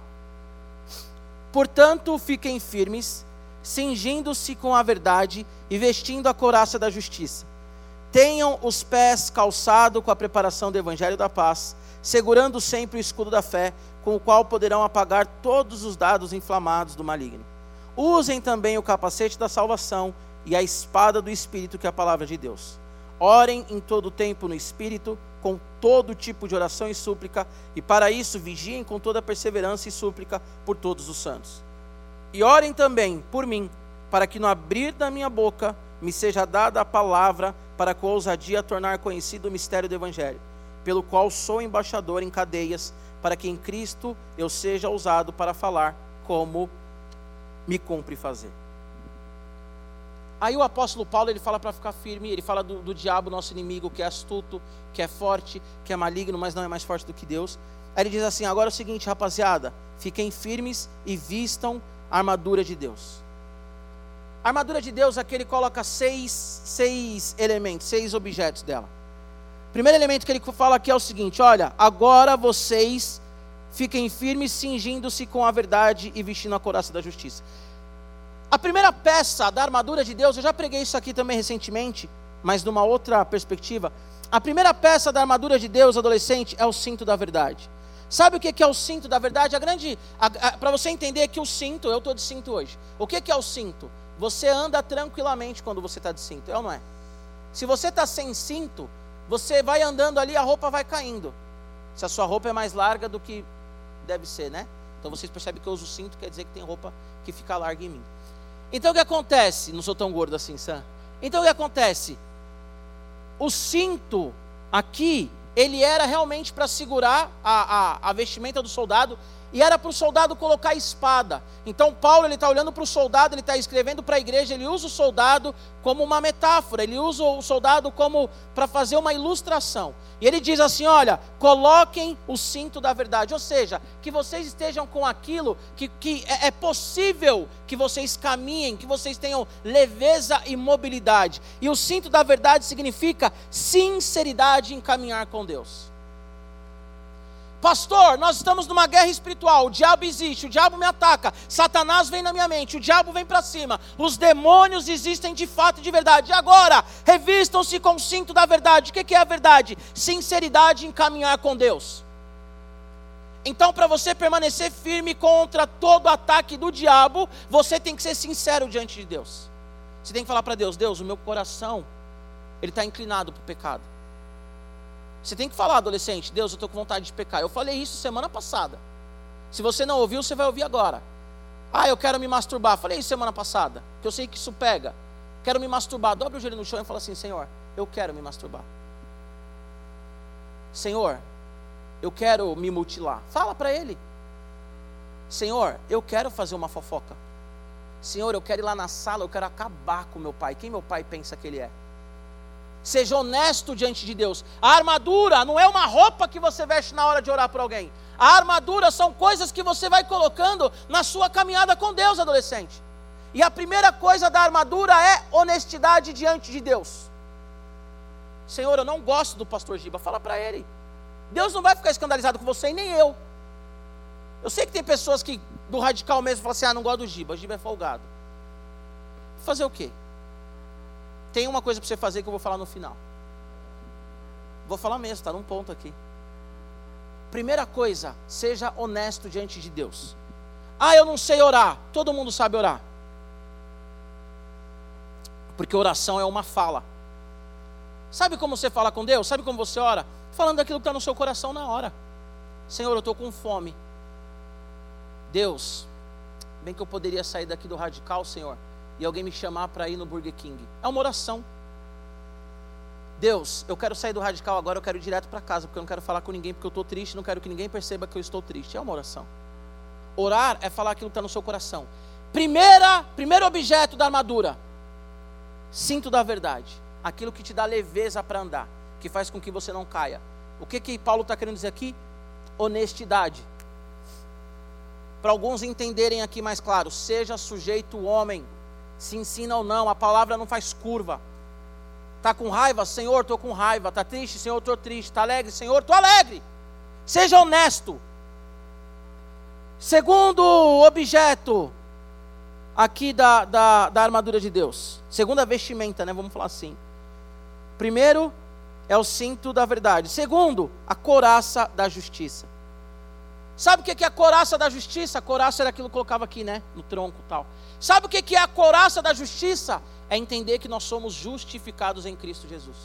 Portanto, fiquem firmes, cingindo-se com a verdade e vestindo a couraça da justiça. Tenham os pés calçados com a preparação do evangelho da paz, segurando sempre o escudo da fé, com o qual poderão apagar todos os dados inflamados do maligno. Usem também o capacete da salvação e a espada do espírito, que é a palavra de Deus Orem em todo tempo no Espírito, com todo tipo de oração e súplica, e para isso vigiem com toda perseverança e súplica por todos os santos. E orem também por mim, para que no abrir da minha boca me seja dada a palavra para com ousadia tornar conhecido o mistério do Evangelho, pelo qual sou embaixador em cadeias, para que em Cristo eu seja ousado para falar como me cumpre fazer. Aí o apóstolo Paulo ele fala para ficar firme, ele fala do, do, diabo, nosso inimigo, que é astuto, que é forte, que é maligno, mas não é mais forte do que Deus. Aí ele diz assim: agora é o seguinte, rapaziada, fiquem firmes e vistam a armadura de Deus. A armadura de Deus aqui ele coloca seis, seis elementos, seis objetos dela. Primeiro elemento que ele fala aqui é o seguinte: olha, agora vocês fiquem firmes, cingindo-se com a verdade e vestindo a coraça da justiça. A primeira peça da armadura de Deus, eu já preguei isso aqui também recentemente, mas numa outra perspectiva. A primeira peça da armadura de Deus, adolescente, é o cinto da verdade. Sabe o que é o cinto da verdade? A grande, para você entender que o cinto, eu estou de cinto hoje. O que é o cinto? Você anda tranquilamente quando você está de cinto, é ou não é? Se você está sem cinto, você vai andando ali, a roupa vai caindo. Se a sua roupa é mais larga do que deve ser, né? Então vocês percebem que eu uso cinto, quer dizer que tem roupa que fica larga em mim. Então o que acontece? Não sou tão gordo assim, Sam. Então o que acontece? O cinto aqui, ele era realmente para segurar a, a, a vestimenta do soldado e era para o soldado colocar a espada. Então Paulo ele está olhando para o soldado, ele está escrevendo para a igreja, ele usa o soldado como uma metáfora, ele usa o soldado como para fazer uma ilustração. E ele diz assim: olha, coloquem o cinto da verdade, ou seja, que vocês estejam com aquilo que, que é, é possível que vocês caminhem, que vocês tenham leveza e mobilidade. E o cinto da verdade significa sinceridade em caminhar com Deus. Pastor, nós estamos numa guerra espiritual. O diabo existe, o diabo me ataca. Satanás vem na minha mente, o diabo vem para cima. Os demônios existem de fato e de verdade. E agora, revistam-se com o cinto da verdade. O que é a verdade? Sinceridade em caminhar com Deus. Então, para você permanecer firme contra todo ataque do diabo, você tem que ser sincero diante de Deus. Você tem que falar para Deus: Deus, o meu coração ele está inclinado para o pecado. Você tem que falar, adolescente, Deus, eu estou com vontade de pecar. Eu falei isso semana passada. Se você não ouviu, você vai ouvir agora. Ah, eu quero me masturbar. Falei isso semana passada, que eu sei que isso pega. Quero me masturbar. Dobre o joelho no chão e fala assim: Senhor, eu quero me masturbar. Senhor, eu quero me mutilar. Fala para ele. Senhor, eu quero fazer uma fofoca. Senhor, eu quero ir lá na sala, eu quero acabar com meu pai. Quem meu pai pensa que ele é? Seja honesto diante de Deus. A armadura não é uma roupa que você veste na hora de orar por alguém. A armadura são coisas que você vai colocando na sua caminhada com Deus, adolescente. E a primeira coisa da armadura é honestidade diante de Deus. Senhor, eu não gosto do pastor Giba, fala para ele. Deus não vai ficar escandalizado com você e nem eu. Eu sei que tem pessoas que do radical mesmo falam assim: ah, não gosto do Giba, o Giba é folgado. Fazer o quê? Tem uma coisa para você fazer que eu vou falar no final. Vou falar mesmo, está num ponto aqui. Primeira coisa, seja honesto diante de Deus. Ah, eu não sei orar. Todo mundo sabe orar. Porque oração é uma fala. Sabe como você fala com Deus? Sabe como você ora? Falando aquilo que está no seu coração na hora. Senhor, eu estou com fome. Deus, bem que eu poderia sair daqui do radical, Senhor, e alguém me chamar para ir no Burger King. É uma oração. Deus, eu quero sair do radical agora, eu quero ir direto para casa, porque eu não quero falar com ninguém, porque eu estou triste, não quero que ninguém perceba que eu estou triste. É uma oração. Orar é falar aquilo que está no seu coração. Primeira, primeiro objeto da armadura, cinto da verdade. Aquilo que te dá leveza para andar, que faz com que você não caia. O que que Paulo está querendo dizer aqui? Honestidade. Para alguns entenderem aqui mais claro, seja sujeito homem, se ensina ou não, a palavra não faz curva. Está com raiva? Senhor, estou com raiva. Está triste? Senhor, estou triste. Está alegre? Senhor, estou alegre. Seja honesto. Segundo objeto aqui da, da, da armadura de Deus. Segunda vestimenta, né? Vamos falar assim. Primeiro é o cinto da verdade. Segundo, a coraça da justiça. Sabe o que é a coraça da justiça? A coraça era aquilo que colocava aqui, né? No tronco tal. Sabe o que é a coraça da justiça? É entender que nós somos justificados em Cristo Jesus.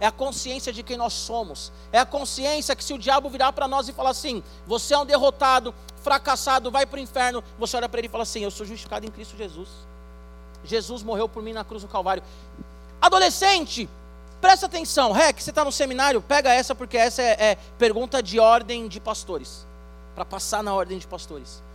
É a consciência de quem nós somos. É a consciência que se o diabo virar para nós e falar assim: você é um derrotado, fracassado, vai para o inferno. Você olha para ele e fala assim: eu sou justificado em Cristo Jesus. Jesus morreu por mim na cruz do Calvário. Adolescente, presta atenção. Rec, você está no seminário? Pega essa, porque essa é, é pergunta de ordem de pastores para passar na ordem de pastores.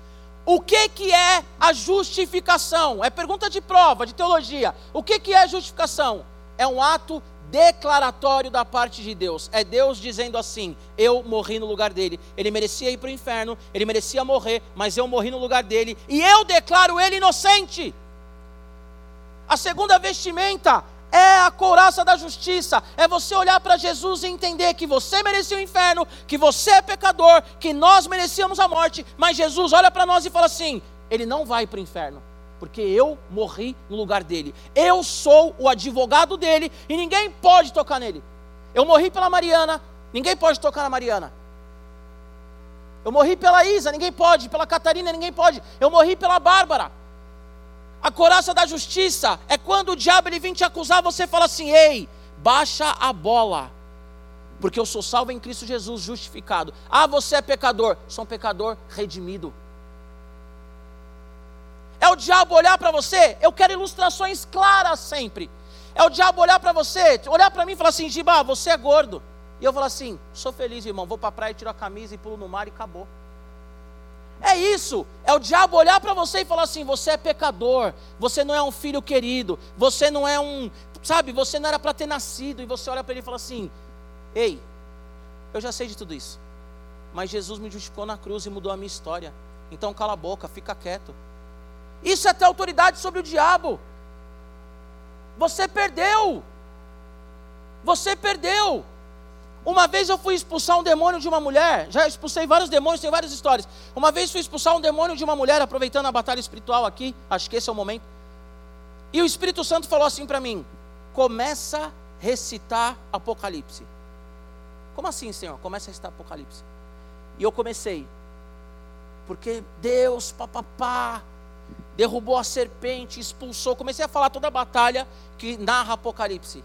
O que, que é a justificação? É pergunta de prova, de teologia. O que, que é justificação? É um ato declaratório da parte de Deus. É Deus dizendo assim: Eu morri no lugar dele. Ele merecia ir para o inferno, ele merecia morrer, mas eu morri no lugar dele e eu declaro ele inocente. A segunda vestimenta é a couraça da justiça, é você olhar para Jesus e entender que você merecia o inferno, que você é pecador, que nós merecíamos a morte, mas Jesus olha para nós e fala assim: ele não vai para o inferno, porque eu morri no lugar dele, eu sou o advogado dele e ninguém pode tocar nele. Eu morri pela Mariana, ninguém pode tocar na Mariana. Eu morri pela Isa, ninguém pode, pela Catarina, ninguém pode. Eu morri pela Bárbara. A coraça da justiça é quando o diabo ele vem te acusar, você fala assim: ei, baixa a bola, porque eu sou salvo em Cristo Jesus, justificado. Ah, você é pecador, sou um pecador redimido. É o diabo olhar para você, eu quero ilustrações claras sempre. É o diabo olhar para você, olhar para mim e falar assim: Giba, você é gordo. E eu falar assim: sou feliz, irmão, vou para a praia, tiro a camisa e pulo no mar e acabou. É isso, é o diabo olhar para você e falar assim: você é pecador, você não é um filho querido, você não é um, sabe, você não era para ter nascido, e você olha para ele e fala assim: ei, eu já sei de tudo isso, mas Jesus me justificou na cruz e mudou a minha história, então cala a boca, fica quieto. Isso é ter autoridade sobre o diabo. Você perdeu, você perdeu. Uma vez eu fui expulsar um demônio de uma mulher, já expulsei vários demônios, tem várias histórias. Uma vez fui expulsar um demônio de uma mulher, aproveitando a batalha espiritual aqui, acho que esse é o momento. E o Espírito Santo falou assim para mim: começa a recitar Apocalipse. Como assim, Senhor? Começa a recitar Apocalipse. E eu comecei, porque Deus, papapá, derrubou a serpente, expulsou. Comecei a falar toda a batalha que narra Apocalipse.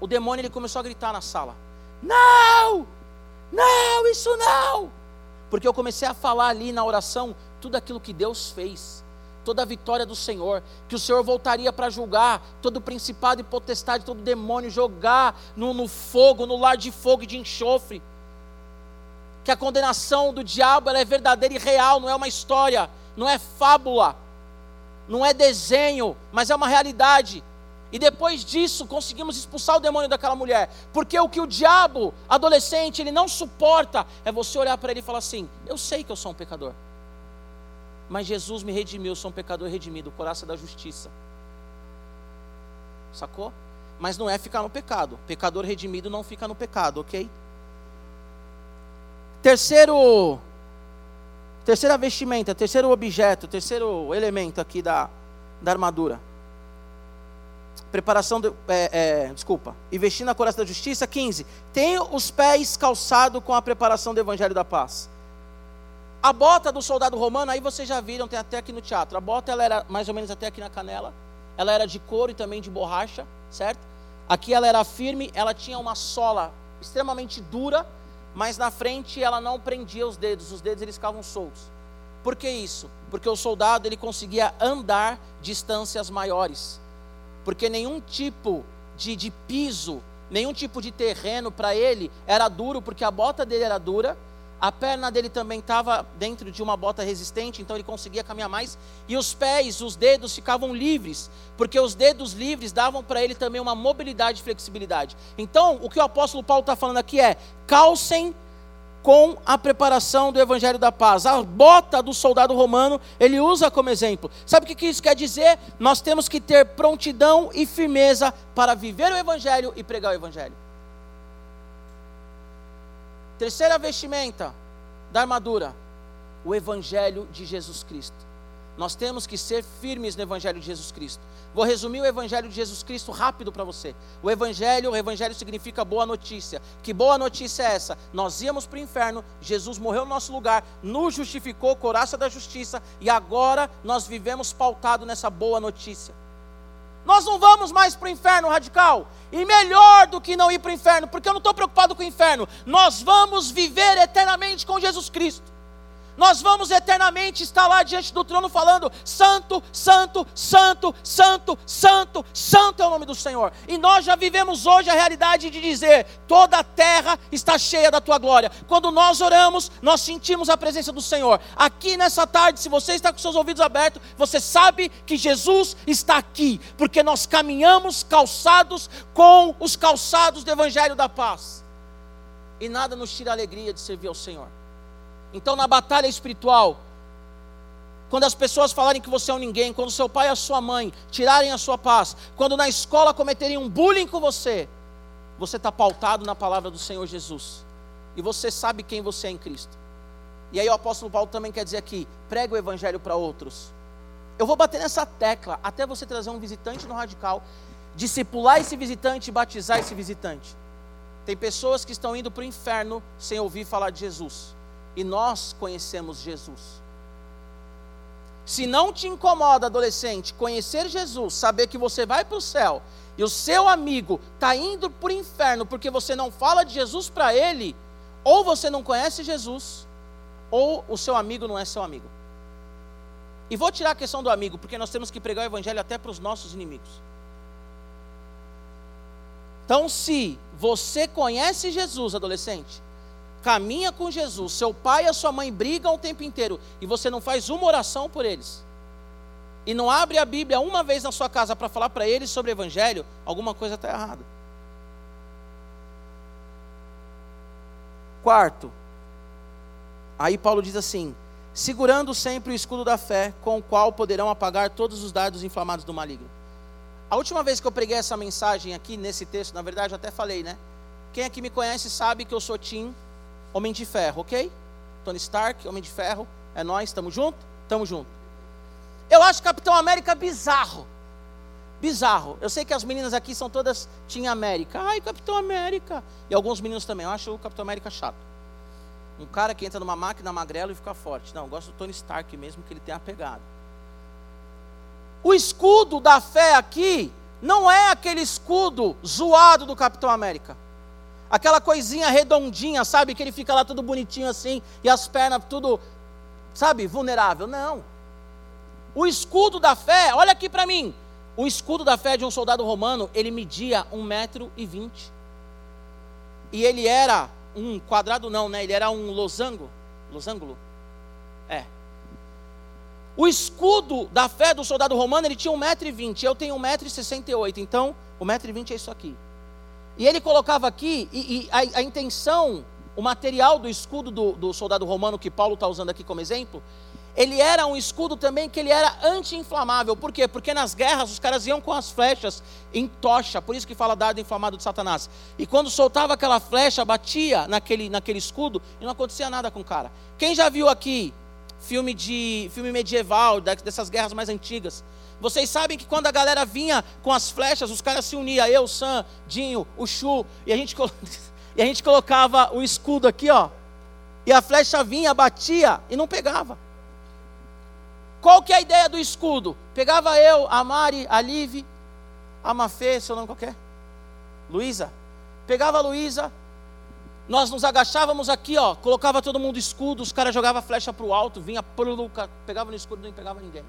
O demônio ele começou a gritar na sala. Não! Não, isso não! Porque eu comecei a falar ali na oração tudo aquilo que Deus fez, toda a vitória do Senhor, que o Senhor voltaria para julgar todo principado e potestade, todo demônio, jogar no, no fogo, no lar de fogo e de enxofre. Que a condenação do diabo é verdadeira e real, não é uma história, não é fábula, não é desenho, mas é uma realidade. E depois disso, conseguimos expulsar o demônio daquela mulher. Porque o que o diabo, adolescente, ele não suporta é você olhar para ele e falar assim: Eu sei que eu sou um pecador. Mas Jesus me redimiu, eu sou um pecador redimido, coração da justiça. Sacou? Mas não é ficar no pecado. Pecador redimido não fica no pecado, ok? Terceiro, terceira vestimenta, terceiro objeto, terceiro elemento aqui da, da armadura preparação, é, é, desculpa, e vestindo a coraça da justiça. 15, tenha os pés calçados com a preparação do evangelho da paz. A bota do soldado romano, aí vocês já viram, tem até aqui no teatro. A bota ela era mais ou menos até aqui na canela. Ela era de couro e também de borracha, certo? Aqui ela era firme, ela tinha uma sola extremamente dura, mas na frente ela não prendia os dedos, os dedos eles ficavam soltos. Por que isso? Porque o soldado ele conseguia andar distâncias maiores porque nenhum tipo de, de piso, nenhum tipo de terreno para ele era duro, porque a bota dele era dura, a perna dele também estava dentro de uma bota resistente, então ele conseguia caminhar mais, e os pés, os dedos ficavam livres, porque os dedos livres davam para ele também uma mobilidade e flexibilidade. Então, o que o apóstolo Paulo está falando aqui é: calcem com a preparação do evangelho da paz. A bota do soldado romano, ele usa como exemplo. Sabe o que isso quer dizer? Nós temos que ter prontidão e firmeza para viver o evangelho e pregar o evangelho. Terceira vestimenta da armadura, o evangelho de Jesus Cristo. Nós temos que ser firmes no Evangelho de Jesus Cristo. Vou resumir o Evangelho de Jesus Cristo rápido para você. O Evangelho, o Evangelho significa boa notícia. Que boa notícia é essa? Nós íamos para o inferno, Jesus morreu no nosso lugar, nos justificou, coraça da justiça, e agora nós vivemos pautado nessa boa notícia. Nós não vamos mais para o inferno radical. E melhor do que não ir para o inferno, porque eu não estou preocupado com o inferno. Nós vamos viver eternamente com Jesus Cristo nós vamos eternamente estar lá diante do trono falando: Santo, Santo, Santo, Santo, Santo, Santo é o nome do Senhor. E nós já vivemos hoje a realidade de dizer: toda a terra está cheia da tua glória. Quando nós oramos, nós sentimos a presença do Senhor. Aqui nessa tarde, se você está com seus ouvidos abertos, você sabe que Jesus está aqui, porque nós caminhamos calçados com os calçados do Evangelho da paz. E nada nos tira a alegria de servir ao Senhor. Então, na batalha espiritual, quando as pessoas falarem que você é um ninguém, quando seu pai e a sua mãe tirarem a sua paz, quando na escola cometerem um bullying com você, você está pautado na palavra do Senhor Jesus. E você sabe quem você é em Cristo. E aí o apóstolo Paulo também quer dizer aqui: prega o evangelho para outros. Eu vou bater nessa tecla até você trazer um visitante no radical, discipular esse visitante e batizar esse visitante. Tem pessoas que estão indo para o inferno sem ouvir falar de Jesus e nós conhecemos Jesus. Se não te incomoda, adolescente, conhecer Jesus, saber que você vai para o céu e o seu amigo está indo para o inferno porque você não fala de Jesus para ele, ou você não conhece Jesus, ou o seu amigo não é seu amigo. E vou tirar a questão do amigo, porque nós temos que pregar o evangelho até para os nossos inimigos. Então, se você conhece Jesus, adolescente, caminha com Jesus, seu pai e a sua mãe brigam o tempo inteiro e você não faz uma oração por eles, e não abre a Bíblia uma vez na sua casa para falar para eles sobre o Evangelho, alguma coisa está errada. Quarto, aí Paulo diz assim: segurando sempre o escudo da fé, com o qual poderão apagar todos os dados inflamados do maligno. A última vez que eu preguei essa mensagem aqui nesse texto, na verdade eu até falei, né? Quem aqui me conhece sabe que eu sou Tim Homem de Ferro, ok? Tony Stark, Homem de Ferro, é nós, estamos junto? Estamos junto. Eu acho Capitão América bizarro. Bizarro. Eu sei que as meninas aqui são todas Team América. Ai, Capitão América. E alguns meninos também. Eu acho o Capitão América chato. Um cara que entra numa máquina magrelo e fica forte. Não, eu gosto do Tony Stark mesmo, que ele tem a pegada. O escudo da fé aqui não é aquele escudo zoado do Capitão América aquela coisinha redondinha, sabe? Que ele fica lá tudo bonitinho assim, e as pernas tudo, sabe, vulnerável. Não. O escudo da fé, olha aqui para mim. O escudo da fé de um soldado romano, ele media um metro e vinte. Ele era um quadrado não, né? Ele era um losango. Losangulo? É. O escudo da fé do soldado romano, ele tinha 1,20m, eu tenho 1,68m, então 1,20m é isso aqui. E ele colocava aqui, e, e a, a, intenção, o material do escudo do, do soldado romano, que Paulo está usando aqui como exemplo, ele era um escudo também que ele era anti-inflamável. Por quê? Porque nas guerras os caras iam com as flechas em tocha, por isso que fala dardo inflamado de Satanás. E quando soltava aquela flecha, batia naquele, naquele escudo e não acontecia nada com o cara. Quem já viu aqui filme de filme medieval, dessas guerras mais antigas? Vocês sabem que quando a galera vinha com as flechas, os caras se uniam, eu, Sam, Dinho, o Chu, e a gente, e a gente colocava o escudo aqui, ó. E a flecha vinha, batia e não pegava. Qual que é a ideia do escudo? Pegava eu, a Mari, a Liv, a Mafê, seu nome qualquer? Luísa. Pegava a Luísa, nós nos agachávamos aqui, ó, colocava todo mundo escudo, os caras jogavam flecha para o alto, vinha, pegava no escudo, não pegava ninguém.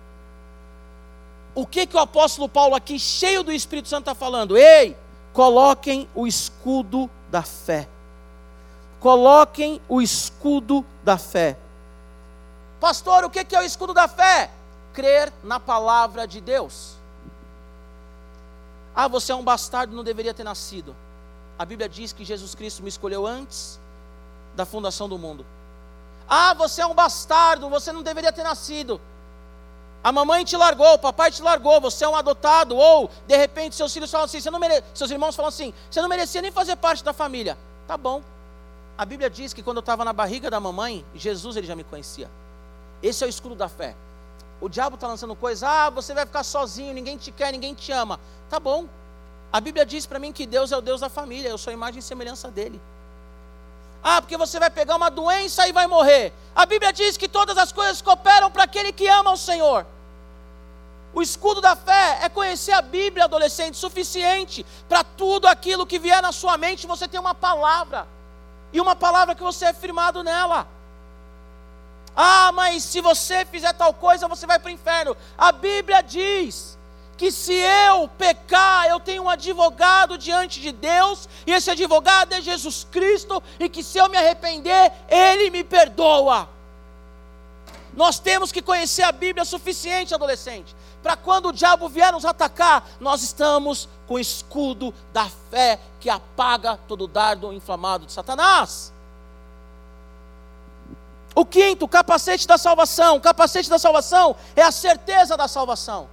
O que que o apóstolo Paulo aqui, cheio do Espírito Santo, está falando? Ei, coloquem o escudo da fé. Coloquem o escudo da fé. Pastor, o que é o escudo da fé? Crer na palavra de Deus. Ah, você é um bastardo, não deveria ter nascido. A Bíblia diz que Jesus Cristo me escolheu antes da fundação do mundo. Ah, você é um bastardo, você não deveria ter nascido. A mamãe te largou, o papai te largou, você é um adotado, ou de repente seus filhos falam assim, você não mere... seus irmãos falam assim, você não merecia nem fazer parte da família. Tá bom. A Bíblia diz que quando eu estava na barriga da mamãe, Jesus ele já me conhecia. Esse é o escudo da fé. O diabo está lançando coisas, ah, você vai ficar sozinho, ninguém te quer, ninguém te ama. Tá bom. A Bíblia diz para mim que Deus é o Deus da família, eu sou a imagem e semelhança dele. Ah, porque você vai pegar uma doença e vai morrer. A Bíblia diz que todas as coisas cooperam para aquele que ama o Senhor. O escudo da fé é conhecer a Bíblia, adolescente, suficiente para tudo aquilo que vier na sua mente, você tem uma palavra. E uma palavra que você é firmado nela. Ah, mas se você fizer tal coisa, você vai para o inferno. A Bíblia diz que se eu pecar, eu tenho um advogado diante de Deus, e esse advogado é Jesus Cristo, e que se eu me arrepender, Ele me perdoa. Nós temos que conhecer a Bíblia suficiente, adolescente, para quando o diabo vier nos atacar, nós estamos com o escudo da fé que apaga todo o dardo inflamado de Satanás. O quinto, capacete da salvação. O capacete da salvação é a certeza da salvação.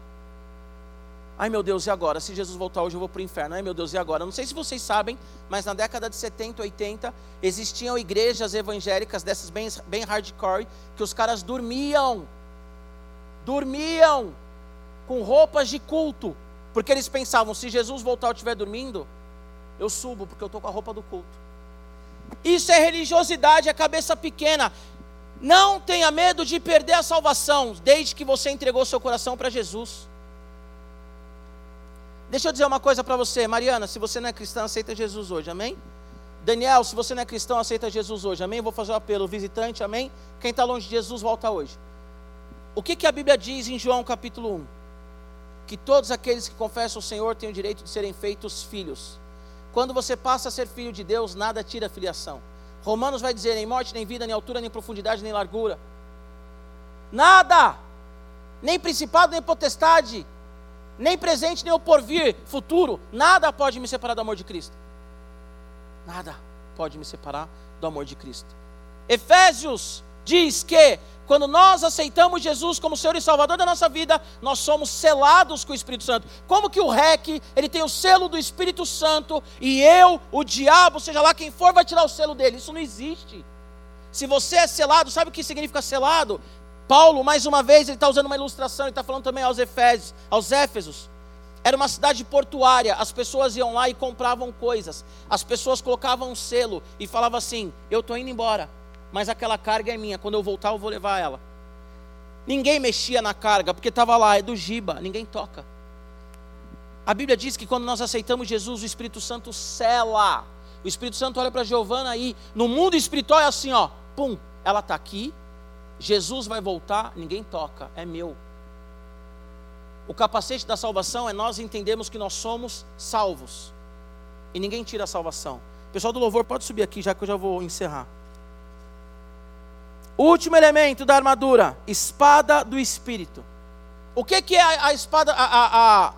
Ai meu Deus, e agora? Se Jesus voltar hoje, eu vou para o inferno. Ai meu Deus, e agora? Não sei se vocês sabem, mas na década de 70, 80, existiam igrejas evangélicas dessas bem, bem hardcore, que os caras dormiam. Dormiam com roupas de culto. Porque eles pensavam: se Jesus voltar e estiver dormindo, eu subo, porque eu estou com a roupa do culto. Isso é religiosidade, é cabeça pequena. Não tenha medo de perder a salvação, desde que você entregou seu coração para Jesus. Deixa eu dizer uma coisa para você, Mariana, se você não é cristã, aceita Jesus hoje, amém? Daniel, se você não é cristão, aceita Jesus hoje, amém? Vou fazer o um apelo, visitante, amém? Quem está longe de Jesus, volta hoje. O que, que a Bíblia diz em João capítulo 1? Que todos aqueles que confessam o Senhor têm o direito de serem feitos filhos. Quando você passa a ser filho de Deus, nada tira a filiação. Romanos vai dizer: nem morte, nem vida, nem altura, nem profundidade, nem largura. Nada! Nem principado, nem potestade, nem presente, nem o porvir, futuro, nada pode me separar do amor de Cristo. Nada pode me separar do amor de Cristo. Efésios diz que quando nós aceitamos Jesus como Senhor e Salvador da nossa vida, nós somos selados com o Espírito Santo. Como que o REC, ele tem o selo do Espírito Santo e eu, o diabo, seja lá quem for, vai tirar o selo dele? Isso não existe. Se você é selado, sabe o que significa selado? Paulo, mais uma vez, ele está usando uma ilustração, ele está falando também aos Efésios, aos Éfesos. Era uma cidade portuária, as pessoas iam lá e compravam coisas. As pessoas colocavam um selo e falavam assim: Eu estou indo embora mas aquela carga é minha, quando eu voltar eu vou levar ela. Ninguém mexia na carga, porque estava lá, é do giba, ninguém toca. A Bíblia diz que quando nós aceitamos Jesus, o Espírito Santo cela. O Espírito Santo olha para Giovana aí, no mundo espiritual é assim, ó, pum, ela está aqui, Jesus vai voltar, ninguém toca, é meu. O capacete da salvação é nós entendemos que nós somos salvos. E ninguém tira a salvação. Pessoal do louvor pode subir aqui, já que eu já vou encerrar. Último elemento da armadura: espada do Espírito. O que, que é a, a espada? A, a,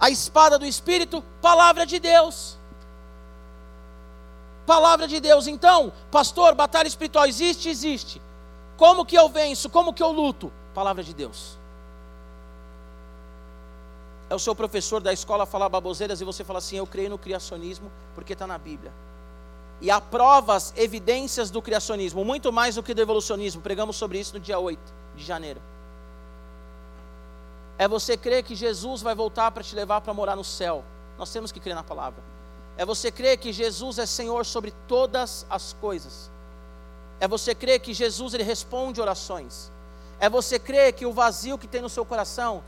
a, espada do Espírito? Palavra de Deus. Palavra de Deus. Então, pastor, batalha espiritual existe? Existe. Como que eu venço? Como que eu luto? Palavra de Deus. É o seu professor da escola falar baboseiras e você fala assim: Eu creio no criacionismo porque está na Bíblia. E há provas, evidências do criacionismo, muito mais do que do evolucionismo. Pregamos sobre isso no dia 8 de janeiro. É você crer que Jesus vai voltar para te levar para morar no céu. Nós temos que crer na palavra. É você crer que Jesus é Senhor sobre todas as coisas. É você crer que Jesus ele responde orações. É você crer que o vazio que tem no seu coração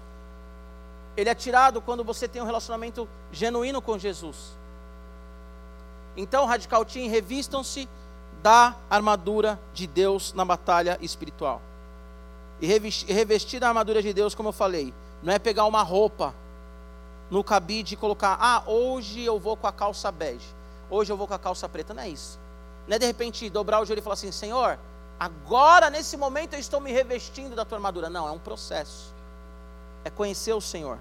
ele é tirado quando você tem um relacionamento genuíno com Jesus. Então, Radical Team, revistam-se da armadura de Deus na batalha espiritual. E revestir da armadura de Deus, como eu falei, não é pegar uma roupa no cabide e colocar, ah, hoje eu vou com a calça bege, hoje eu vou com a calça preta. Não é isso. Não é de repente dobrar o joelho e falar assim, Senhor, agora nesse momento eu estou me revestindo da tua armadura. Não, é um processo. É conhecer o Senhor.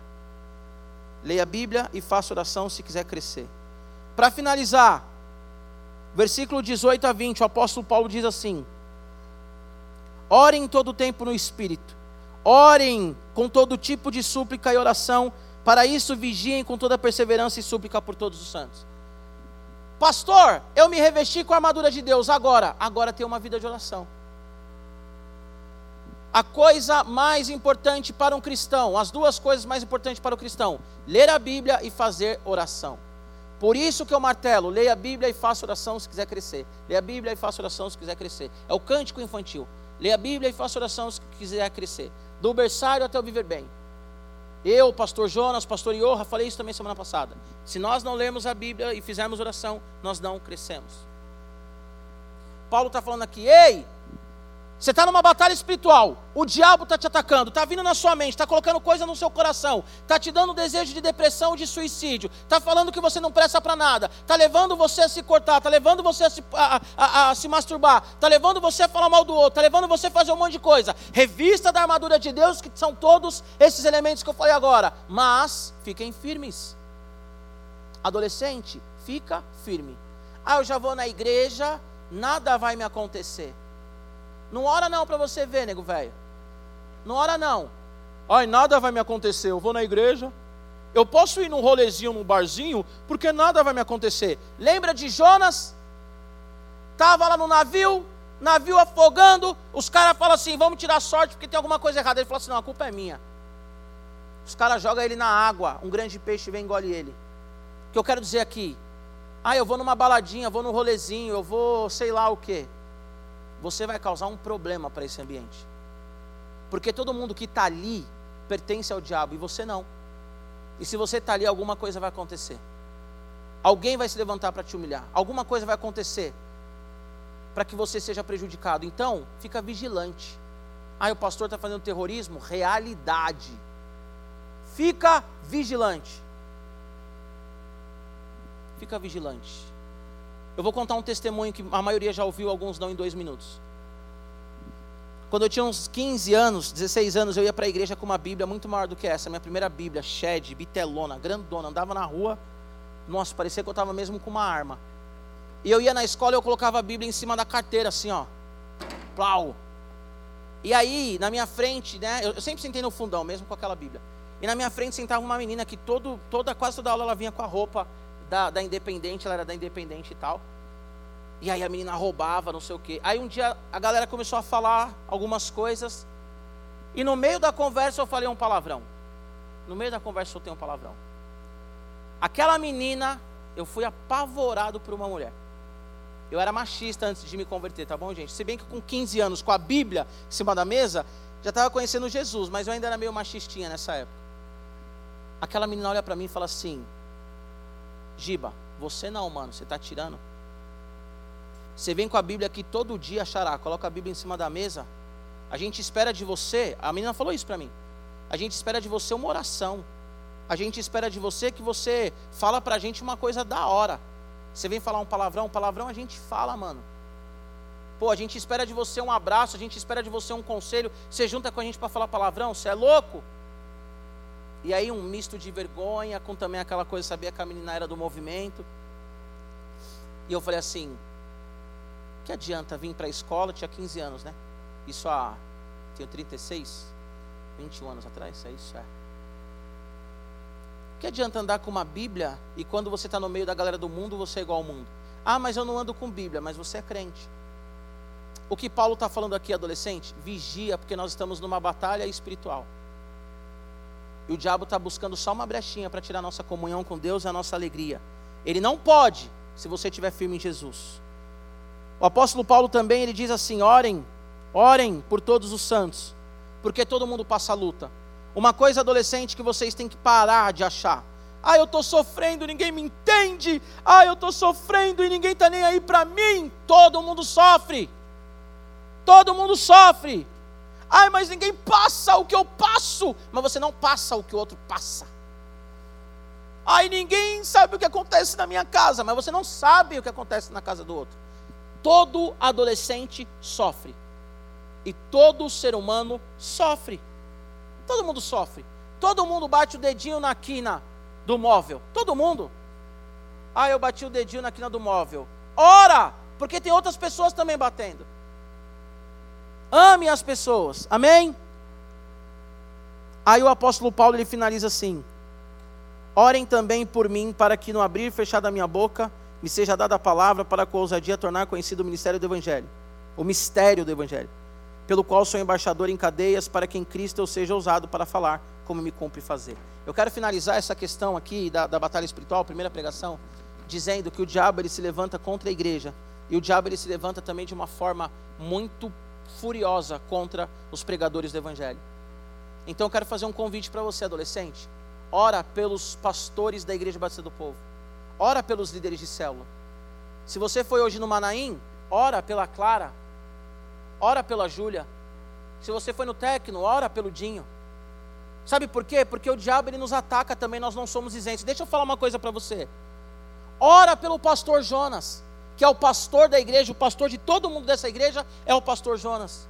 Leia a Bíblia e faça oração se quiser crescer. Para finalizar, versículo 18 a 20, o apóstolo Paulo diz assim: Orem todo o tempo no Espírito, orem com todo tipo de súplica e oração, para isso vigiem com toda perseverança e súplica por todos os santos. Pastor, eu me revesti com a armadura de Deus, agora, agora tem uma vida de oração. A coisa mais importante para um cristão, as duas coisas mais importantes para o cristão: ler a Bíblia e fazer oração. Por isso que eu martelo, leia a Bíblia e faça oração se quiser crescer. Leia a Bíblia e faça oração se quiser crescer. É o cântico infantil. Leia a Bíblia e faça oração se quiser crescer. Do berçário até o viver bem. Eu, pastor Jonas, pastor Iorra, falei isso também semana passada. Se nós não lermos a Bíblia e fizermos oração, nós não crescemos. Paulo está falando aqui, ei, você está numa batalha espiritual, o diabo está te atacando, está vindo na sua mente, está colocando coisa no seu coração, está te dando desejo de depressão, de suicídio, está falando que você não presta para nada, está levando você a se cortar, está levando você a se, a, a, a se masturbar, está levando você a falar mal do outro, está levando você a fazer um monte de coisa. Revista da armadura de Deus, que são todos esses elementos que eu falei agora, mas fiquem firmes. Adolescente, fica firme. Ah, eu já vou na igreja, nada vai me acontecer. Não ora não para você ver, nego velho. Não ora não. Ai, nada vai me acontecer. Eu vou na igreja. Eu posso ir num rolezinho, num barzinho, porque nada vai me acontecer. Lembra de Jonas? Estava lá no navio, navio afogando. Os caras falam assim: vamos tirar sorte porque tem alguma coisa errada. Ele fala assim: não, a culpa é minha. Os caras jogam ele na água. Um grande peixe vem e engole ele. O que eu quero dizer aqui? Ah, eu vou numa baladinha, vou num rolezinho, eu vou sei lá o quê você vai causar um problema para esse ambiente. Porque todo mundo que está ali pertence ao diabo e você não. E se você está ali, alguma coisa vai acontecer. Alguém vai se levantar para te humilhar. Alguma coisa vai acontecer para que você seja prejudicado. Então, fica vigilante. Ah, o pastor está fazendo terrorismo? Realidade. Fica vigilante. Fica vigilante. Eu vou contar um testemunho que a maioria já ouviu, alguns não em dois minutos. Quando eu tinha uns 15 anos, 16 anos, eu ia para a igreja com uma Bíblia muito maior do que essa. Minha primeira Bíblia, shed, bitelona, grandona. Andava na rua, nossa, parecia que eu estava mesmo com uma arma. E eu ia na escola e eu colocava a Bíblia em cima da carteira, assim, ó. Plau. E aí, na minha frente, né? Eu sempre sentei no fundão, mesmo com aquela Bíblia. E na minha frente sentava uma menina que todo, toda, quase toda aula ela vinha com a roupa da, da Independente, ela era da Independente e tal. E aí a menina roubava, não sei o quê. Aí um dia a galera começou a falar algumas coisas. E no meio da conversa eu falei um palavrão. No meio da conversa eu tenho um palavrão. Aquela menina, eu fui apavorado por uma mulher. Eu era machista antes de me converter, tá bom, gente? Se bem que com 15 anos, com a Bíblia em cima da mesa, já estava conhecendo Jesus, mas eu ainda era meio machistinha nessa época. Aquela menina olha para mim e fala assim: Giba, você não, mano, você está tirando. Você vem com a Bíblia aqui todo dia, Xará, coloca a Bíblia em cima da mesa. A gente espera de você, a menina falou isso para mim. A gente espera de você uma oração. A gente espera de você que você fala pra gente uma coisa da hora. Você vem falar um palavrão, palavrão a gente fala, mano. Pô, a gente espera de você um abraço, a gente espera de você um conselho. Você junta com a gente para falar palavrão? Você é louco? E aí um misto de vergonha com também aquela coisa, sabia que a menina era do movimento. E eu falei assim: que adianta vir para a escola? tinha 15 anos, né? Isso há. Tenho 36, 21 anos atrás, é isso? É. Que adianta andar com uma Bíblia e quando você está no meio da galera do mundo, você é igual ao mundo? Ah, mas eu não ando com Bíblia, mas você é crente. O que Paulo está falando aqui, adolescente? Vigia, porque nós estamos numa batalha espiritual. E o diabo está buscando só uma brechinha para tirar nossa comunhão com Deus e a nossa alegria. Ele não pode, se você estiver firme em Jesus. O apóstolo Paulo também ele diz assim: orem, orem por todos os santos, porque todo mundo passa luta. Uma coisa, adolescente, que vocês têm que parar de achar. Ah, eu estou sofrendo, ninguém me entende. Ah, eu estou sofrendo e ninguém está nem aí para mim. Todo mundo sofre. Todo mundo sofre. Ai, mas ninguém passa o que eu passo. Mas você não passa o que o outro passa. Ai, ninguém sabe o que acontece na minha casa. Mas você não sabe o que acontece na casa do outro. Todo adolescente sofre. E todo ser humano sofre. Todo mundo sofre. Todo mundo bate o dedinho na quina do móvel. Todo mundo. Ah, eu bati o dedinho na quina do móvel. Ora! Porque tem outras pessoas também batendo. Ame as pessoas. Amém? Aí o apóstolo Paulo ele finaliza assim: Orem também por mim, para que no abrir e fechar da minha boca me seja dada a palavra para com ousadia tornar conhecido o ministério do Evangelho, o mistério do Evangelho, pelo qual sou embaixador em cadeias, para que em Cristo eu seja ousado para falar como me cumpre fazer. Eu quero finalizar essa questão aqui da, da batalha espiritual, primeira pregação, dizendo que o diabo ele se levanta contra a igreja, e o diabo ele se levanta também de uma forma muito furiosa contra os pregadores do Evangelho. Então eu quero fazer um convite para você, adolescente. Ora pelos pastores da Igreja Batista do Povo. Ora pelos líderes de célula. Se você foi hoje no Manaim, ora pela Clara. Ora pela Júlia. Se você foi no Tecno, ora pelo Dinho. Sabe por quê? Porque o diabo ele nos ataca também, nós não somos isentos. Deixa eu falar uma coisa para você. Ora pelo pastor Jonas que é o pastor da igreja, o pastor de todo mundo dessa igreja é o pastor Jonas.